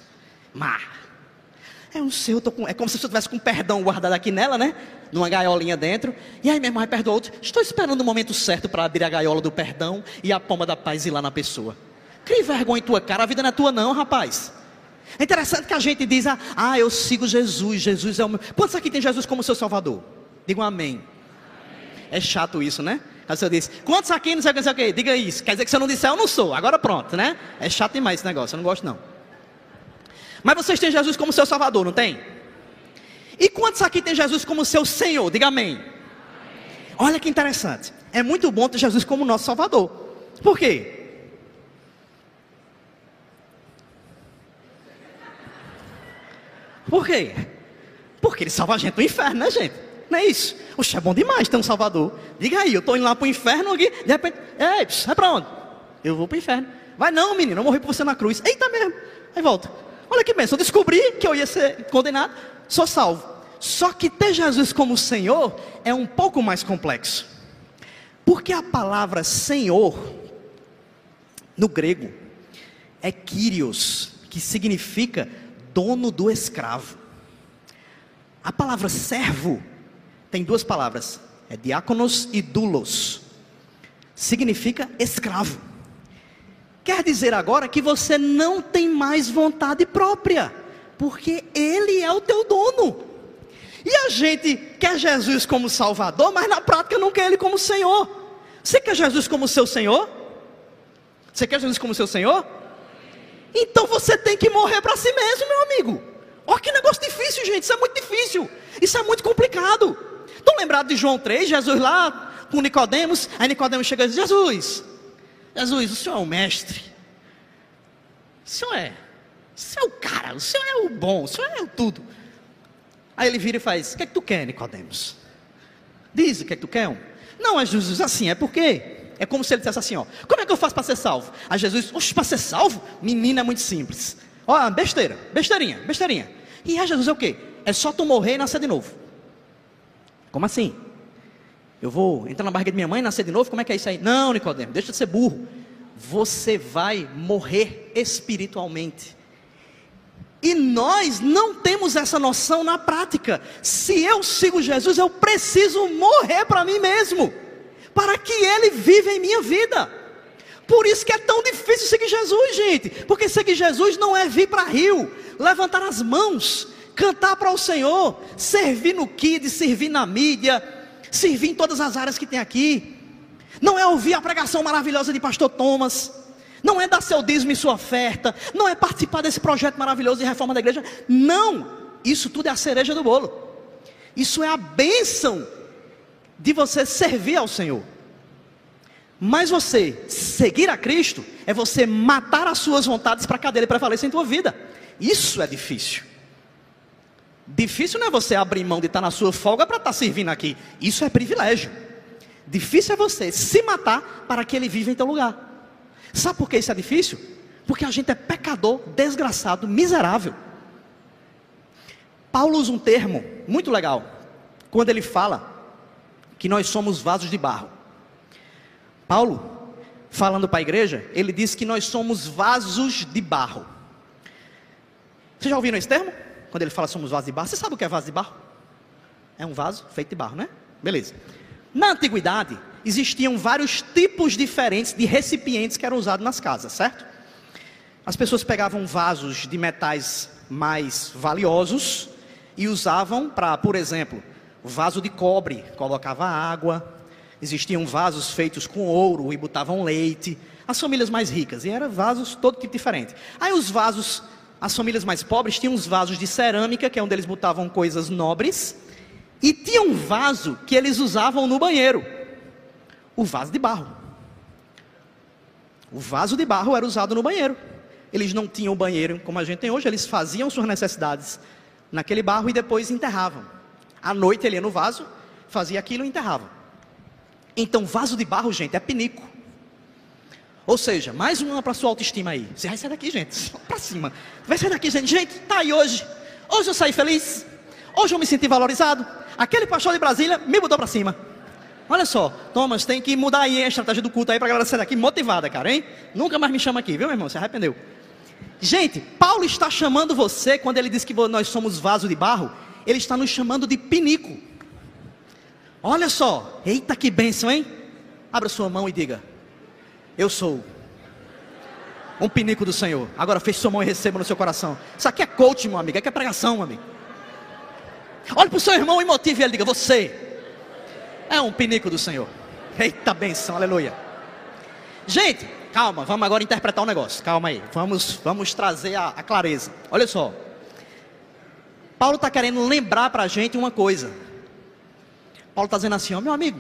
B: Mar. É um seu, com, é como se eu estivesse com perdão guardado aqui nela, né? numa gaiolinha dentro. E aí, meu irmão, perdoa outro. Estou esperando o momento certo para abrir a gaiola do perdão e a palma da paz ir lá na pessoa. Crie vergonha em tua cara, a vida não é tua, não, rapaz. É interessante que a gente diz, ah, ah, eu sigo Jesus, Jesus é o meu. Quantos aqui tem Jesus como seu Salvador? Digam amém. É chato isso, né? Aí você diz, quantos aqui não sei o que, não sei o que, diga isso. Quer dizer que se eu não disser, eu não sou. Agora pronto, né? É chato demais esse negócio, eu não gosto não. Mas vocês têm Jesus como seu Salvador, não tem? E quantos aqui tem Jesus como seu Senhor? Diga amém. Olha que interessante. É muito bom ter Jesus como nosso Salvador. Por quê? Por quê? Porque ele salva a gente do inferno, né, gente? Não é isso? Oxe, é bom demais ter um Salvador. Diga aí, eu estou indo lá para o inferno aqui, de repente, ei, vai para onde? Eu vou para o inferno. Vai não, menino, eu morri por você na cruz. Eita mesmo. Aí volta. Olha que bem, eu descobri que eu ia ser condenado sou salvo. Só que ter Jesus como Senhor é um pouco mais complexo. Porque a palavra Senhor, no grego, é Kyrios, que significa dono do escravo. A palavra servo tem duas palavras, é diáconos e dulos. Significa escravo. Quer dizer agora que você não tem mais vontade própria porque Ele é o teu dono. E a gente quer Jesus como Salvador, mas na prática não quer Ele como Senhor. Você quer Jesus como seu Senhor? Você quer Jesus como seu Senhor? Então você tem que morrer para si mesmo, meu amigo. Olha que negócio difícil, gente. Isso é muito difícil. Isso é muito complicado. Estão lembrados de João 3, Jesus lá com Nicodemos, aí Nicodemos chega e diz: Jesus, Jesus, o senhor é o mestre. O senhor é, o senhor é o cara, o senhor é o bom, o senhor é o tudo. Aí ele vira e faz: O que é que tu quer, Nicodemos? Diz o que é que tu quer. Não, é Jesus, assim, é porque é como se ele dissesse assim: ó, como é que eu faço para ser salvo? Aí Jesus, oxe, para ser salvo? Menina é muito simples. Ó, besteira, besteirinha, besteirinha. E aí Jesus é o quê? É só tu morrer e nascer de novo. Como assim? Eu vou entrar na barriga de minha mãe e nascer de novo? Como é que é isso aí? Não, Nicodemo, deixa de ser burro. Você vai morrer espiritualmente. E nós não temos essa noção na prática. Se eu sigo Jesus, eu preciso morrer para mim mesmo, para que Ele viva em minha vida. Por isso que é tão difícil seguir Jesus, gente. Porque seguir Jesus não é vir para rio, levantar as mãos, cantar para o Senhor, servir no Kid, servir na mídia, servir em todas as áreas que tem aqui. Não é ouvir a pregação maravilhosa de Pastor Thomas. Não é dar seu dízimo e sua oferta. Não é participar desse projeto maravilhoso de reforma da igreja. Não. Isso tudo é a cereja do bolo. Isso é a bênção de você servir ao Senhor. Mas você seguir a Cristo é você matar as suas vontades para que a dele prevaleça em tua vida. Isso é difícil. Difícil não é você abrir mão de estar na sua folga para estar servindo aqui. Isso é privilégio. Difícil é você se matar para que ele viva em teu lugar. Sabe por que isso é difícil? Porque a gente é pecador, desgraçado, miserável. Paulo usa um termo muito legal quando ele fala que nós somos vasos de barro. Paulo, falando para a igreja, ele diz que nós somos vasos de barro. Vocês já ouviram esse termo? Quando ele fala somos vasos de barro. Você sabe o que é vaso de barro? É um vaso feito de barro, né? Beleza. Na antiguidade, existiam vários tipos diferentes de recipientes que eram usados nas casas, certo? As pessoas pegavam vasos de metais mais valiosos e usavam para, por exemplo, vaso de cobre, colocava água. Existiam vasos feitos com ouro e botavam leite. As famílias mais ricas, e eram vasos todo tipo diferente. Aí os vasos as famílias mais pobres tinham uns vasos de cerâmica, que é onde eles botavam coisas nobres, e tinha um vaso que eles usavam no banheiro, o vaso de barro. O vaso de barro era usado no banheiro. Eles não tinham banheiro como a gente tem hoje, eles faziam suas necessidades naquele barro e depois enterravam. À noite ele ia no vaso, fazia aquilo e enterrava. Então, vaso de barro, gente, é pinico. Ou seja, mais uma para sua autoestima aí. Você vai sair daqui, gente. Para cima. Vai sair daqui, gente. Gente, tá aí hoje. Hoje eu saí feliz. Hoje eu me senti valorizado. Aquele pastor de Brasília me mudou para cima. Olha só, Thomas, tem que mudar aí a estratégia do culto aí para a galera sair daqui motivada, cara, hein? Nunca mais me chama aqui, viu, meu irmão? Se arrependeu. Gente, Paulo está chamando você, quando ele diz que nós somos vaso de barro, ele está nos chamando de pinico. Olha só, eita que bênção, hein? Abra sua mão e diga: eu sou um pinico do Senhor. Agora feche sua mão e receba no seu coração. Isso aqui é coach, meu amigo. Aqui é pregação, meu amigo. Olhe para o seu irmão e motive ele. Diga: Você é um pinico do Senhor. Eita benção, aleluia. Gente, calma, vamos agora interpretar um negócio. Calma aí. Vamos, vamos trazer a, a clareza. Olha só. Paulo está querendo lembrar para a gente uma coisa. Paulo está dizendo assim: Ó, meu amigo,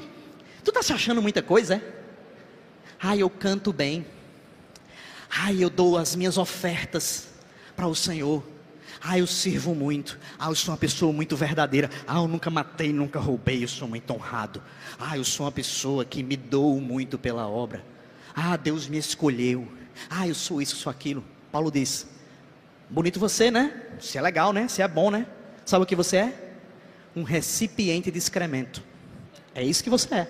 B: tu está se achando muita coisa, é? Ai, eu canto bem. Ai, eu dou as minhas ofertas para o Senhor. Ah, eu sirvo muito. Ah, eu sou uma pessoa muito verdadeira. Ah, eu nunca matei, nunca roubei. Eu sou muito honrado. Ah, eu sou uma pessoa que me dou muito pela obra. Ah, Deus me escolheu. Ah, eu sou isso, sou aquilo. Paulo diz: Bonito você, né? Você é legal, né? Você é bom, né? Sabe o que você é? Um recipiente de excremento. É isso que você é.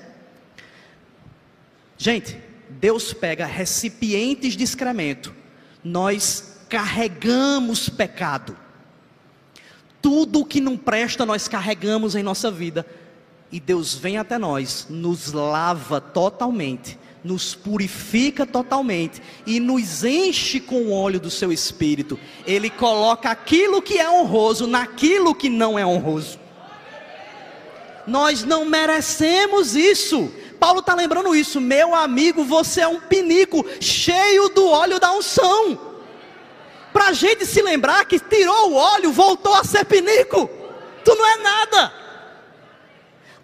B: Gente, Deus pega recipientes de excremento, nós carregamos pecado. Tudo que não presta nós carregamos em nossa vida. E Deus vem até nós, nos lava totalmente, nos purifica totalmente e nos enche com o óleo do seu espírito. Ele coloca aquilo que é honroso naquilo que não é honroso. Nós não merecemos isso. Paulo está lembrando isso, meu amigo, você é um pinico cheio do óleo da unção. Para a gente se lembrar que tirou o óleo, voltou a ser pinico. tu não é nada.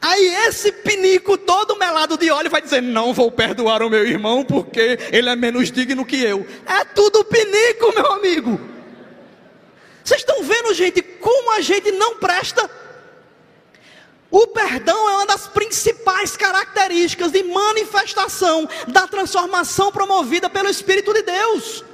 B: Aí esse pinico todo melado de óleo vai dizer: Não vou perdoar o meu irmão porque ele é menos digno que eu. É tudo pinico, meu amigo. Vocês estão vendo, gente, como a gente não presta? O perdão é uma das principais características de manifestação da transformação promovida pelo Espírito de Deus.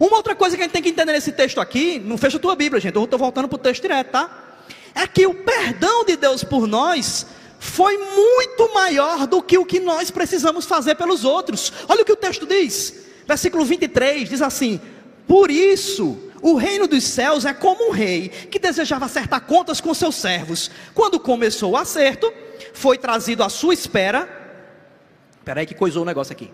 B: Uma outra coisa que a gente tem que entender nesse texto aqui, não fecha a tua Bíblia, gente, eu estou voltando para o texto direto, tá? É que o perdão de Deus por nós foi muito maior do que o que nós precisamos fazer pelos outros. Olha o que o texto diz, versículo 23, diz assim: Por isso o reino dos céus é como um rei que desejava acertar contas com seus servos. Quando começou o acerto, foi trazido à sua espera. Espera aí que coisou o negócio aqui.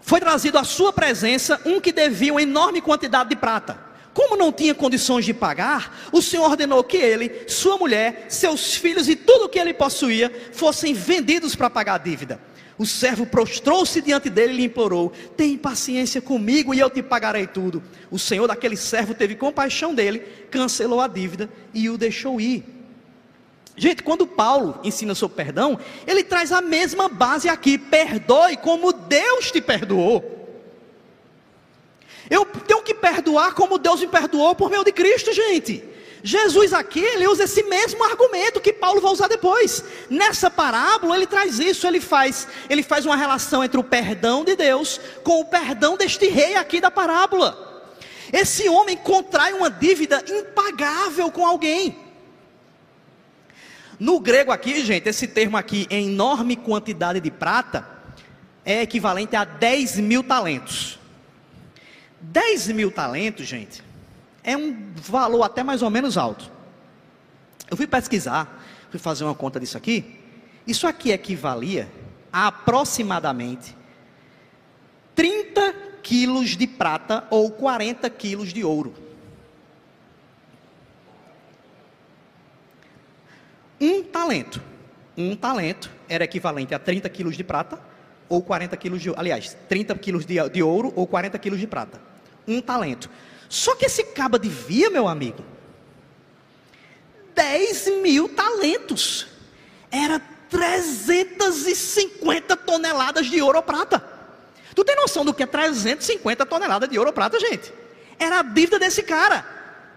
B: Foi trazido à sua presença um que devia uma enorme quantidade de prata. Como não tinha condições de pagar, o Senhor ordenou que ele, sua mulher, seus filhos e tudo o que ele possuía fossem vendidos para pagar a dívida. O servo prostrou-se diante dele e lhe implorou: Tem paciência comigo e eu te pagarei tudo. O senhor daquele servo teve compaixão dele, cancelou a dívida e o deixou ir. Gente, quando Paulo ensina sobre perdão, ele traz a mesma base aqui: perdoe como Deus te perdoou. Eu tenho que perdoar como Deus me perdoou por meio de Cristo, gente. Jesus aqui, ele usa esse mesmo argumento que Paulo vai usar depois. Nessa parábola, ele traz isso, ele faz, ele faz uma relação entre o perdão de Deus com o perdão deste rei aqui da parábola. Esse homem contrai uma dívida impagável com alguém. No grego aqui, gente, esse termo aqui, enorme quantidade de prata, é equivalente a 10 mil talentos. 10 mil talentos, gente, é um valor até mais ou menos alto. Eu fui pesquisar, fui fazer uma conta disso aqui. Isso aqui equivalia a aproximadamente 30 quilos de prata ou 40 quilos de ouro. Um talento. Um talento era equivalente a 30 quilos de prata ou 40 quilos de aliás, 30 quilos de, de ouro ou 40 quilos de prata. Um talento. Só que esse caba devia, meu amigo, 10 mil talentos. Era 350 toneladas de ouro ou prata. Tu tem noção do que é 350 toneladas de ouro ou prata, gente? Era a dívida desse cara.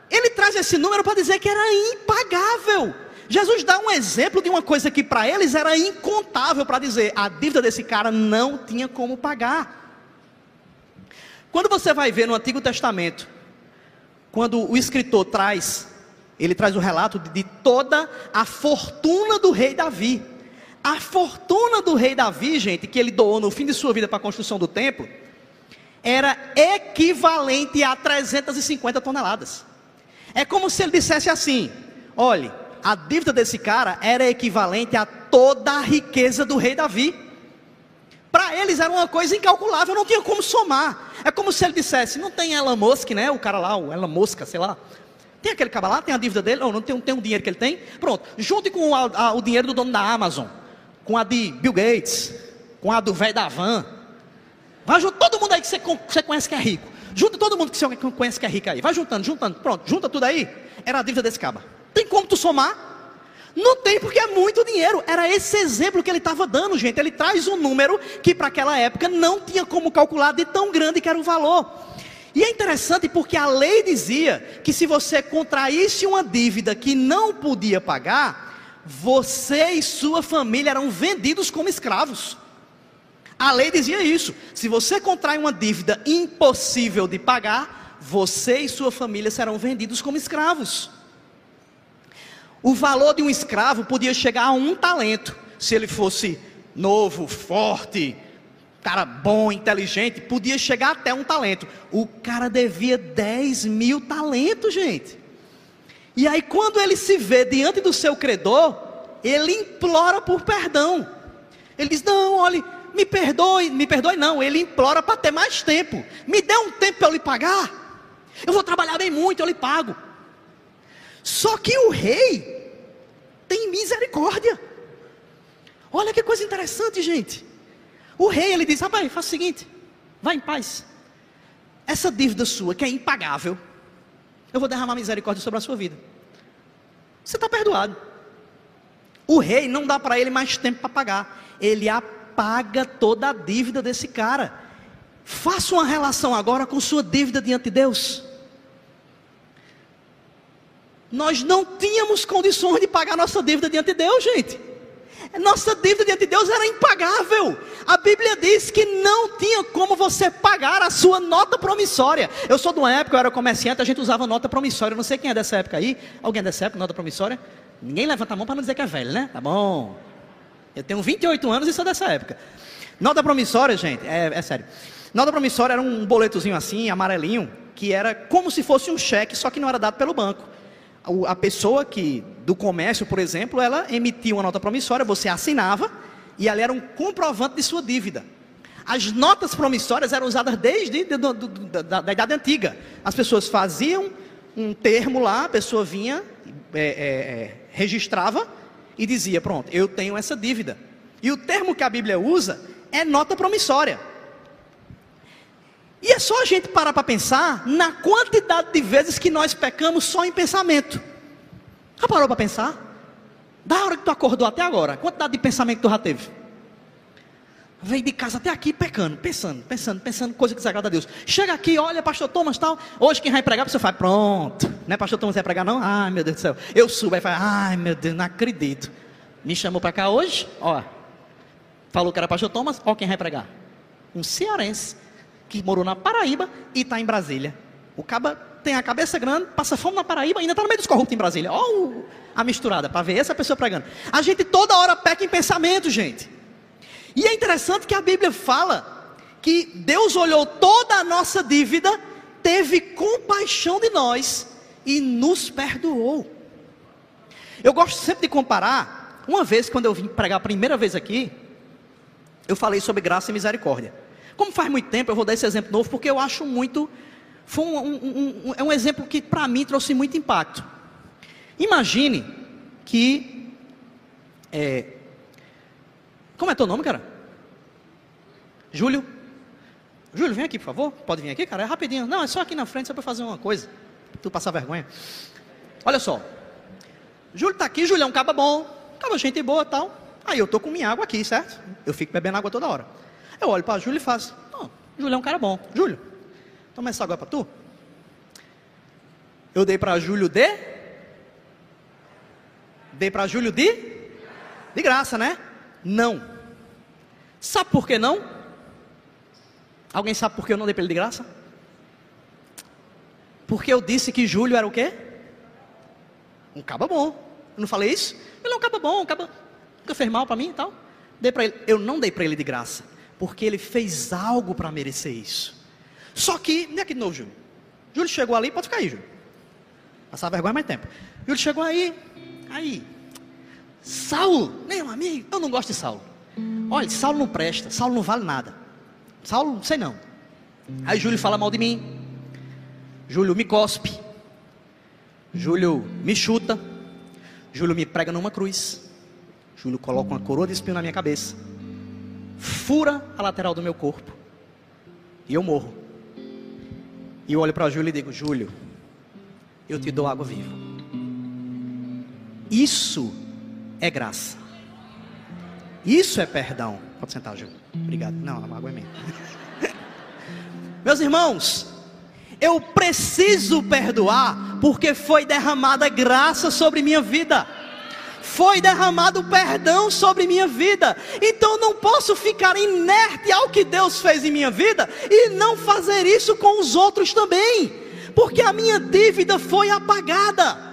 B: Ele traz esse número para dizer que era impagável. Jesus dá um exemplo de uma coisa que para eles era incontável para dizer a dívida desse cara não tinha como pagar. Quando você vai ver no Antigo Testamento quando o escritor traz, ele traz o relato de, toda a fortuna do rei Davi. A fortuna do rei Davi, gente, que ele doou no fim de sua vida para a construção do templo, era equivalente a 350 toneladas. É como se ele dissesse assim: olhe, a dívida desse cara era equivalente a toda a riqueza do rei Davi. Para eles era uma coisa incalculável, não tinha como somar. É como se ele dissesse: não tem Elon Musk, né? O cara lá, o Elon Musk, sei lá. Tem aquele cara lá, tem a dívida dele, ou não tem, tem um dinheiro que ele tem. Pronto, junte com a, o dinheiro do dono da Amazon, com a de Bill Gates, com a do velho da Van. Vai junto todo mundo aí que você, você conhece que é rico. Junta todo mundo que você conhece que é rico aí. Vai juntando, juntando. Pronto, junta tudo aí. Era a dívida desse caba. Tem como tu somar? Não tem porque é muito dinheiro. Era esse exemplo que ele estava dando, gente. Ele traz um número que para aquela época não tinha como calcular de tão grande que era o valor. E é interessante porque a lei dizia que se você contraísse uma dívida que não podia pagar, você e sua família eram vendidos como escravos. A lei dizia isso. Se você contrai uma dívida impossível de pagar, você e sua família serão vendidos como escravos. O valor de um escravo podia chegar a um talento, se ele fosse novo, forte, cara bom, inteligente, podia chegar até um talento. O cara devia 10 mil talentos, gente. E aí, quando ele se vê diante do seu credor, ele implora por perdão. Ele diz: Não, olhe, me perdoe, me perdoe, não. Ele implora para ter mais tempo. Me dê um tempo para eu lhe pagar. Eu vou trabalhar bem muito, eu lhe pago. Só que o rei tem misericórdia. Olha que coisa interessante, gente. O rei ele diz: Rapaz, faz o seguinte, vai em paz. essa dívida sua que é impagável, eu vou derramar misericórdia sobre a sua vida. Você está perdoado. O rei não dá para ele mais tempo para pagar. Ele apaga toda a dívida desse cara. Faça uma relação agora com sua dívida diante de Deus. Nós não tínhamos condições de pagar nossa dívida diante de Deus, gente. Nossa dívida diante de Deus era impagável. A Bíblia diz que não tinha como você pagar a sua nota promissória. Eu sou de uma época, eu era comerciante, a gente usava nota promissória. Eu não sei quem é dessa época aí. Alguém é dessa época, nota promissória? Ninguém levanta a mão para não dizer que é velho, né? Tá bom. Eu tenho 28 anos e sou dessa época. Nota promissória, gente, é, é sério. Nota promissória era um boletozinho assim, amarelinho, que era como se fosse um cheque, só que não era dado pelo banco a pessoa que do comércio, por exemplo, ela emitia uma nota promissória, você assinava e ali era um comprovante de sua dívida. As notas promissórias eram usadas desde de, de, de, da, da, idade antiga. As pessoas faziam um termo lá, a pessoa vinha, é, é, é, registrava e dizia: Pronto, eu tenho essa dívida. E o termo que a Bíblia usa é nota promissória. E é só a gente parar para pensar na quantidade de vezes que nós pecamos só em pensamento. Já parou para pensar? Da hora que tu acordou até agora, quantidade de pensamento tu já teve? Vem de casa até aqui pecando, pensando, pensando, pensando, coisa que desagrada a Deus. Chega aqui, olha, pastor Thomas tal. Hoje quem vai pregar, você faz, pronto. Não é pastor Thomas vai pregar, não? Ai, meu Deus do céu. Eu subo, aí faz, ai, meu Deus, não acredito. Me chamou para cá hoje, ó. Falou que era pastor Thomas, ó quem vai pregar. Um cearense que morou na Paraíba e está em Brasília. O caba tem a cabeça grande, passa fome na Paraíba, ainda está no meio dos corruptos em Brasília. Olha a misturada, para ver essa pessoa pregando. A gente toda hora peca em pensamento, gente. E é interessante que a Bíblia fala que Deus olhou toda a nossa dívida, teve compaixão de nós e nos perdoou. Eu gosto sempre de comparar. Uma vez, quando eu vim pregar a primeira vez aqui, eu falei sobre graça e misericórdia. Como faz muito tempo, eu vou dar esse exemplo novo, porque eu acho muito. Foi um, um, um, é um exemplo que para mim trouxe muito impacto. Imagine que. É, como é teu nome, cara? Júlio? Júlio, vem aqui, por favor. Pode vir aqui, cara? É rapidinho. Não, é só aqui na frente, só para fazer uma coisa. Tu passar vergonha. Olha só. Júlio está aqui, Júlio é um caba bom. Caba gente boa tal. Aí eu tô com minha água aqui, certo? Eu fico bebendo água toda hora. Eu olho para Júlio e faço: oh, Júlio é um cara bom. Júlio, toma essa água para tu. Eu dei para Júlio de? Dei para Júlio de? De graça, né? Não. Sabe por que não? Alguém sabe por que eu não dei para ele de graça? Porque eu disse que Júlio era o quê? Um caba bom. Eu não falei isso? Ele é um caba bom, um caba. Nunca fez mal para mim e tal. Dei para ele. Eu não dei para ele de graça porque ele fez algo para merecer isso. Só que, nem aqui de novo, Júlio. Júlio chegou ali, pode ficar aí, Júlio. Passar vergonha mais tempo. Júlio chegou aí, aí. Saulo, meu amigo, eu não gosto de Saulo. Olha, Saulo não presta, Saulo não vale nada. Saulo, não sei não. Aí Júlio fala mal de mim. Júlio me cospe. Júlio me chuta. Júlio me prega numa cruz. Júlio coloca uma coroa de espinho na minha cabeça fura a lateral do meu corpo. E eu morro. E eu olho para Júlio e digo: Júlio, eu te dou água viva. Isso é graça. Isso é perdão. Pode sentar, Júlio. Obrigado. Não, a água é minha. Meus irmãos, eu preciso perdoar porque foi derramada graça sobre minha vida foi derramado perdão sobre minha vida. Então não posso ficar inerte ao que Deus fez em minha vida e não fazer isso com os outros também, porque a minha dívida foi apagada.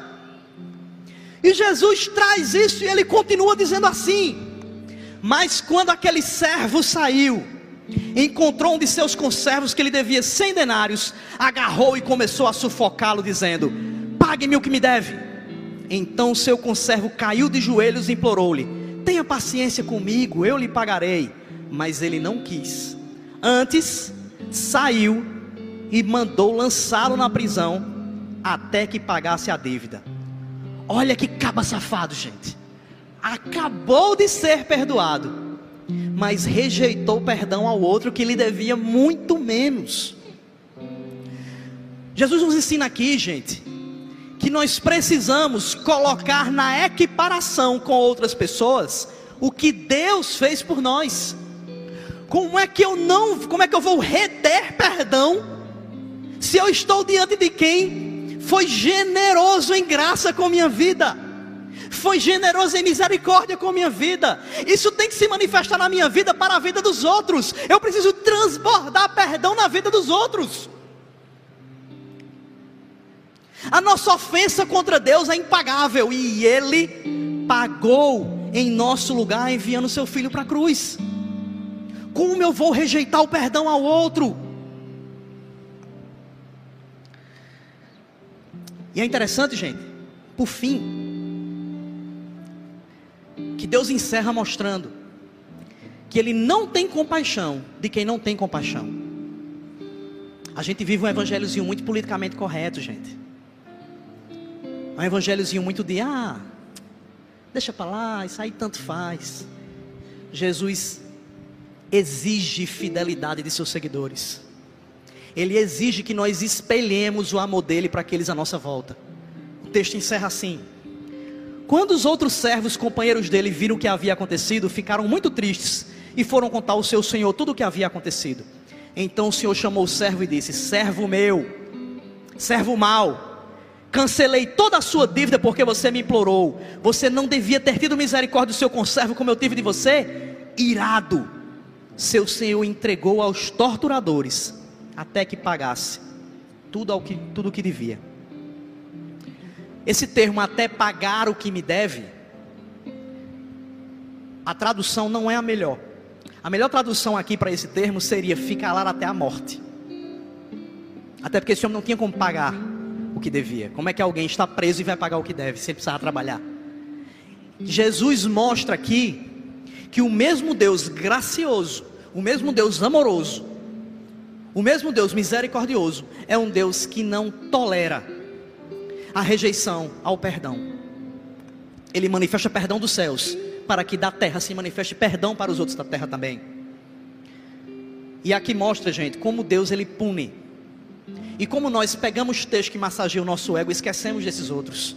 B: E Jesus traz isso e ele continua dizendo assim: Mas quando aquele servo saiu, encontrou um de seus conservos que ele devia cem denários, agarrou e começou a sufocá-lo, dizendo: Pague-me o que me deve. Então seu conservo caiu de joelhos e implorou-lhe: Tenha paciência comigo, eu lhe pagarei. Mas ele não quis. Antes, saiu e mandou lançá-lo na prisão até que pagasse a dívida. Olha que caba safado, gente. Acabou de ser perdoado, mas rejeitou perdão ao outro que lhe devia muito menos. Jesus nos ensina aqui, gente, que nós precisamos colocar na equiparação com outras pessoas o que Deus fez por nós. Como é que eu não, como é que eu vou reter perdão se eu estou diante de quem foi generoso em graça com minha vida? Foi generoso em misericórdia com minha vida. Isso tem que se manifestar na minha vida para a vida dos outros. Eu preciso transbordar perdão na vida dos outros. A nossa ofensa contra Deus é impagável e Ele pagou em nosso lugar, enviando seu filho para a cruz. Como eu vou rejeitar o perdão ao outro? E é interessante, gente, por fim, que Deus encerra mostrando que Ele não tem compaixão de quem não tem compaixão. A gente vive um evangelhozinho muito politicamente correto, gente. Um evangelhozinho muito de, ah, deixa para lá, isso aí tanto faz. Jesus exige fidelidade de seus seguidores. Ele exige que nós espelhemos o amor dele para aqueles à nossa volta. O texto encerra assim: Quando os outros servos, companheiros dele, viram o que havia acontecido, ficaram muito tristes e foram contar ao seu senhor tudo o que havia acontecido. Então o senhor chamou o servo e disse: Servo meu, servo mau, cancelei toda a sua dívida porque você me implorou. Você não devia ter tido misericórdia do seu conservo como eu tive de você? Irado, seu senhor entregou aos torturadores até que pagasse tudo o que, tudo que devia. Esse termo, até pagar o que me deve, a tradução não é a melhor. A melhor tradução aqui para esse termo seria ficar lá até a morte. Até porque esse homem não tinha como pagar o que devia. Como é que alguém está preso e vai pagar o que deve, sem precisar trabalhar? Jesus mostra aqui que o mesmo Deus gracioso, o mesmo Deus amoroso, o mesmo Deus misericordioso é um Deus que não tolera a rejeição ao perdão. Ele manifesta perdão dos céus, para que da terra se manifeste perdão para os outros da terra também. E aqui mostra, gente, como Deus ele pune. E como nós pegamos textos que massageiam o nosso ego esquecemos desses outros.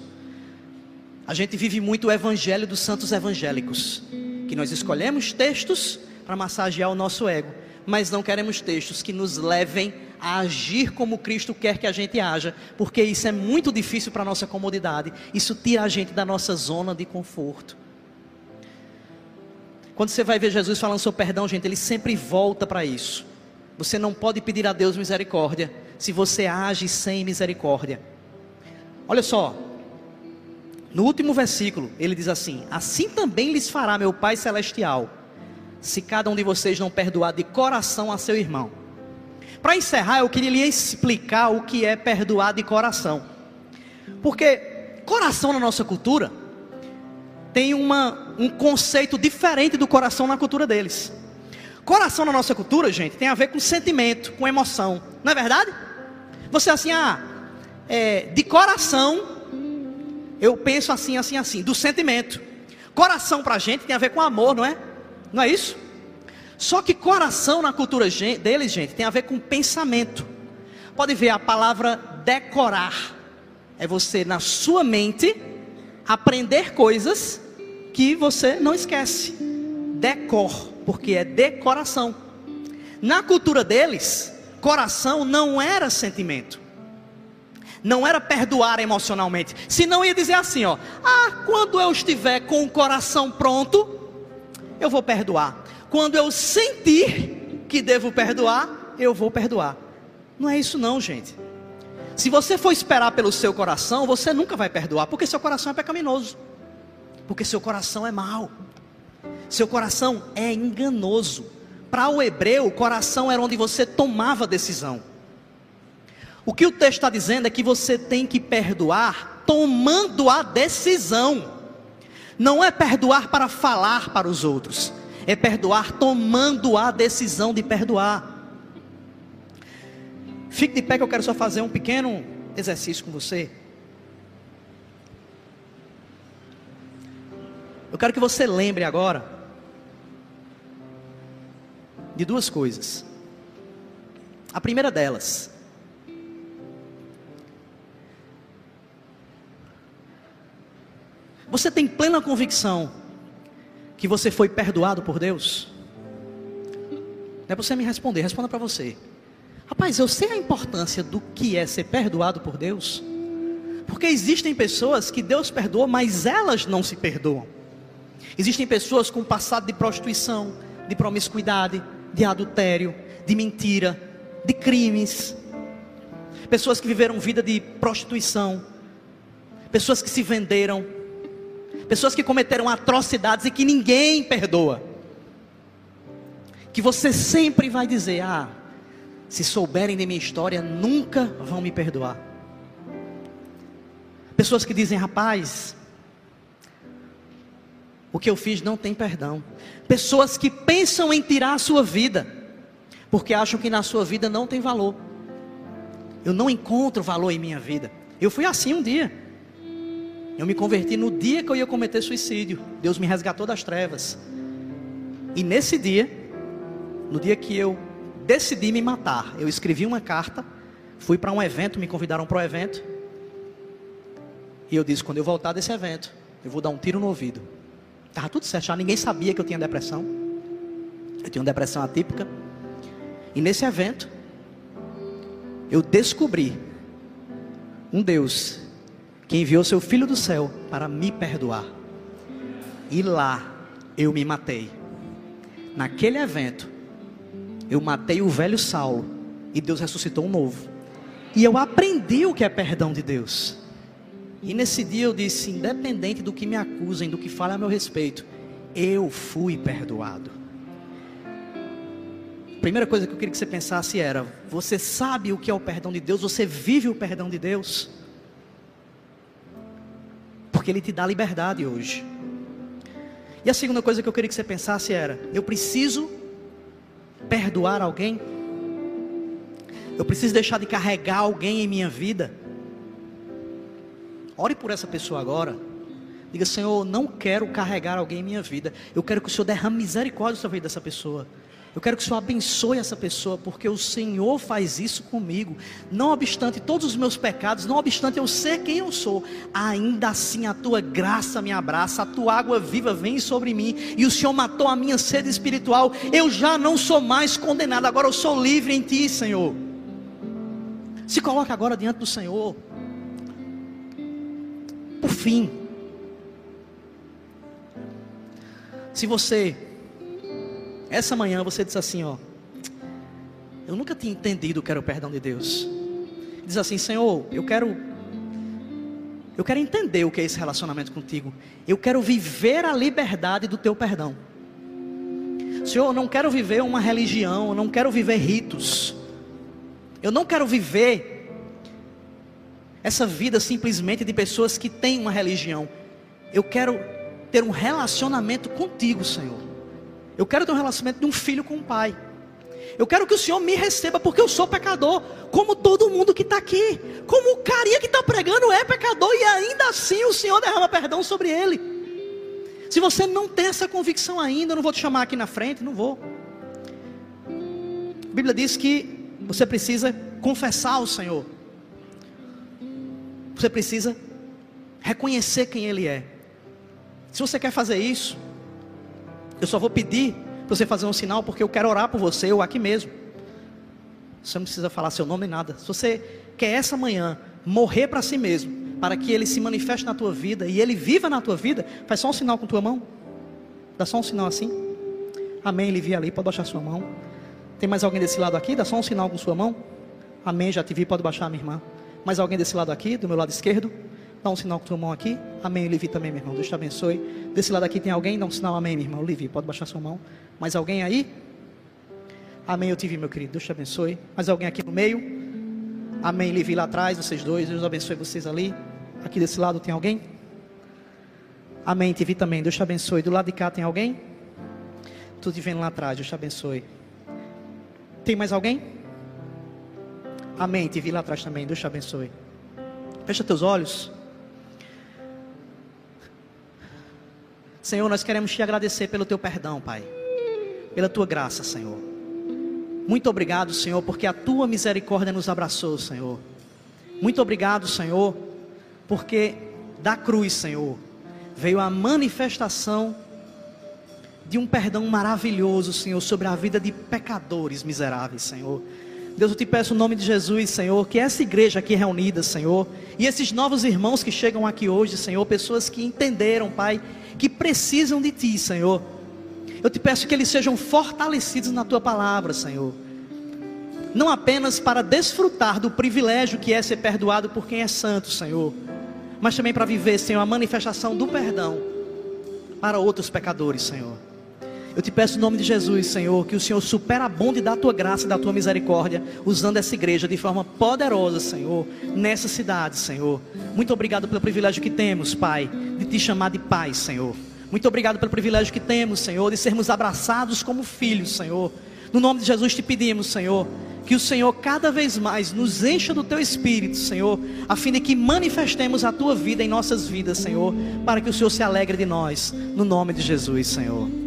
B: A gente vive muito o evangelho dos santos evangélicos, que nós escolhemos textos para massagear o nosso ego mas não queremos textos que nos levem a agir como Cristo quer que a gente haja, porque isso é muito difícil para a nossa comodidade, isso tira a gente da nossa zona de conforto. Quando você vai ver Jesus falando sobre perdão, gente, ele sempre volta para isso. Você não pode pedir a Deus misericórdia se você age sem misericórdia. Olha só, no último versículo, ele diz assim: Assim também lhes fará meu Pai Celestial se cada um de vocês não perdoar de coração a seu irmão. Para encerrar, eu queria lhe explicar o que é perdoar de coração. Porque coração na nossa cultura tem uma, um conceito diferente do coração na cultura deles. Coração na nossa cultura, gente, tem a ver com sentimento, com emoção. Não é verdade? Você assim, ah, é, de coração, eu penso assim, assim, assim, do sentimento. Coração para a gente tem a ver com amor, não é? Não é isso? Só que coração na cultura deles, gente, tem a ver com pensamento. Pode ver a palavra decorar. É você, na sua mente, aprender coisas que você não esquece. Decor, porque é decoração. Na cultura deles, coração não era sentimento. Não era perdoar emocionalmente. Senão ia dizer assim, ó: "Ah, quando eu estiver com o coração pronto, eu vou perdoar. Quando eu sentir que devo perdoar, eu vou perdoar. Não é isso não, gente. Se você for esperar pelo seu coração, você nunca vai perdoar, porque seu coração é pecaminoso. Porque seu coração é mau. Seu coração é enganoso. Para o hebreu, o coração era onde você tomava decisão. O que o texto está dizendo é que você tem que perdoar tomando a decisão. Não é perdoar para falar para os outros, é perdoar tomando a decisão de perdoar. Fique de pé que eu quero só fazer um pequeno exercício com você. Eu quero que você lembre agora de duas coisas. A primeira delas, Você tem plena convicção que você foi perdoado por Deus? Não é para você me responder, responda para você. Rapaz, eu sei a importância do que é ser perdoado por Deus, porque existem pessoas que Deus perdoa, mas elas não se perdoam. Existem pessoas com passado de prostituição, de promiscuidade, de adultério, de mentira, de crimes. Pessoas que viveram vida de prostituição, pessoas que se venderam, pessoas que cometeram atrocidades e que ninguém perdoa. Que você sempre vai dizer: Ah, se souberem de minha história, nunca vão me perdoar. Pessoas que dizem: Rapaz, o que eu fiz não tem perdão. Pessoas que pensam em tirar a sua vida, porque acham que na sua vida não tem valor. Eu não encontro valor em minha vida. Eu fui assim um dia. Eu me converti no dia que eu ia cometer suicídio. Deus me resgatou das trevas. E nesse dia, no dia que eu decidi me matar, eu escrevi uma carta, fui para um evento, me convidaram para o um evento. E eu disse: quando eu voltar desse evento, eu vou dar um tiro no ouvido. Estava tudo certo, já ninguém sabia que eu tinha depressão. Eu tinha uma depressão atípica. E nesse evento, eu descobri um Deus que enviou seu Filho do céu para me perdoar. E lá eu me matei. Naquele evento, eu matei o velho Saulo e Deus ressuscitou um novo. E eu aprendi o que é perdão de Deus. E nesse dia eu disse: independente do que me acusem, do que falem a meu respeito, eu fui perdoado. A primeira coisa que eu queria que você pensasse era: você sabe o que é o perdão de Deus? Você vive o perdão de Deus? Porque Ele te dá liberdade hoje. E a segunda coisa que eu queria que você pensasse era: eu preciso perdoar alguém? Eu preciso deixar de carregar alguém em minha vida? Ore por essa pessoa agora. Diga, Senhor, não quero carregar alguém em minha vida. Eu quero que o Senhor derrame misericórdia sobre a vida dessa pessoa. Eu quero que o Senhor abençoe essa pessoa, porque o Senhor faz isso comigo. Não obstante todos os meus pecados, não obstante eu ser quem eu sou, ainda assim a tua graça me abraça, a tua água viva vem sobre mim, e o Senhor matou a minha sede espiritual. Eu já não sou mais condenado, agora eu sou livre em ti, Senhor. Se coloque agora diante do Senhor. Fim, se você, essa manhã você disse assim, ó, eu nunca tinha entendido o que era o perdão de Deus. Diz assim, Senhor, eu quero, eu quero entender o que é esse relacionamento contigo. Eu quero viver a liberdade do teu perdão. Senhor, eu não quero viver uma religião, eu não quero viver ritos. Eu não quero viver essa vida simplesmente de pessoas que têm uma religião. Eu quero ter um relacionamento contigo, Senhor. Eu quero ter um relacionamento de um filho com um pai. Eu quero que o Senhor me receba, porque eu sou pecador, como todo mundo que está aqui, como o carinha que está pregando é pecador, e ainda assim o Senhor derrama perdão sobre ele. Se você não tem essa convicção ainda, eu não vou te chamar aqui na frente, não vou. A Bíblia diz que você precisa confessar ao Senhor. Você precisa reconhecer quem Ele é. Se você quer fazer isso, eu só vou pedir para você fazer um sinal, porque eu quero orar por você, ou aqui mesmo. Você não precisa falar seu nome nem nada. Se você quer essa manhã morrer para si mesmo, para que Ele se manifeste na tua vida e Ele viva na tua vida, faz só um sinal com tua mão. Dá só um sinal assim. Amém. Ele vi ali, pode baixar sua mão. Tem mais alguém desse lado aqui? Dá só um sinal com sua mão. Amém. Já te vi, pode baixar, minha irmã. Mais alguém desse lado aqui, do meu lado esquerdo? Dá um sinal com tua mão aqui. Amém, Livi também, meu irmão. Deus te abençoe. Desse lado aqui tem alguém? Dá um sinal, amém, meu irmão. Livi, pode baixar sua mão. Mais alguém aí? Amém, eu te vi, meu querido. Deus te abençoe. Mais alguém aqui no meio? Amém, Livi lá atrás, vocês dois. Deus abençoe vocês ali. Aqui desse lado tem alguém? Amém, te vi também. Deus te abençoe. Do lado de cá tem alguém? Tu te vendo lá atrás. Deus te abençoe. Tem mais alguém? Amém. Te vi lá atrás também. Deus te abençoe. Fecha teus olhos. Senhor, nós queremos te agradecer pelo teu perdão, Pai. Pela tua graça, Senhor. Muito obrigado, Senhor, porque a tua misericórdia nos abraçou, Senhor. Muito obrigado, Senhor, porque da cruz, Senhor, veio a manifestação de um perdão maravilhoso, Senhor, sobre a vida de pecadores miseráveis, Senhor. Deus, eu te peço em nome de Jesus, Senhor, que essa igreja aqui reunida, Senhor, e esses novos irmãos que chegam aqui hoje, Senhor, pessoas que entenderam, Pai, que precisam de Ti, Senhor. Eu te peço que eles sejam fortalecidos na Tua palavra, Senhor. Não apenas para desfrutar do privilégio que é ser perdoado por quem é santo, Senhor, mas também para viver, Senhor, a manifestação do perdão para outros pecadores, Senhor. Eu te peço em nome de Jesus, Senhor, que o Senhor superabunde da tua graça e da tua misericórdia, usando essa igreja de forma poderosa, Senhor, nessa cidade, Senhor. Muito obrigado pelo privilégio que temos, Pai, de te chamar de Pai, Senhor. Muito obrigado pelo privilégio que temos, Senhor, de sermos abraçados como filhos, Senhor. No nome de Jesus te pedimos, Senhor, que o Senhor cada vez mais nos encha do teu espírito, Senhor, a fim de que manifestemos a tua vida em nossas vidas, Senhor, para que o Senhor se alegre de nós, no nome de Jesus, Senhor.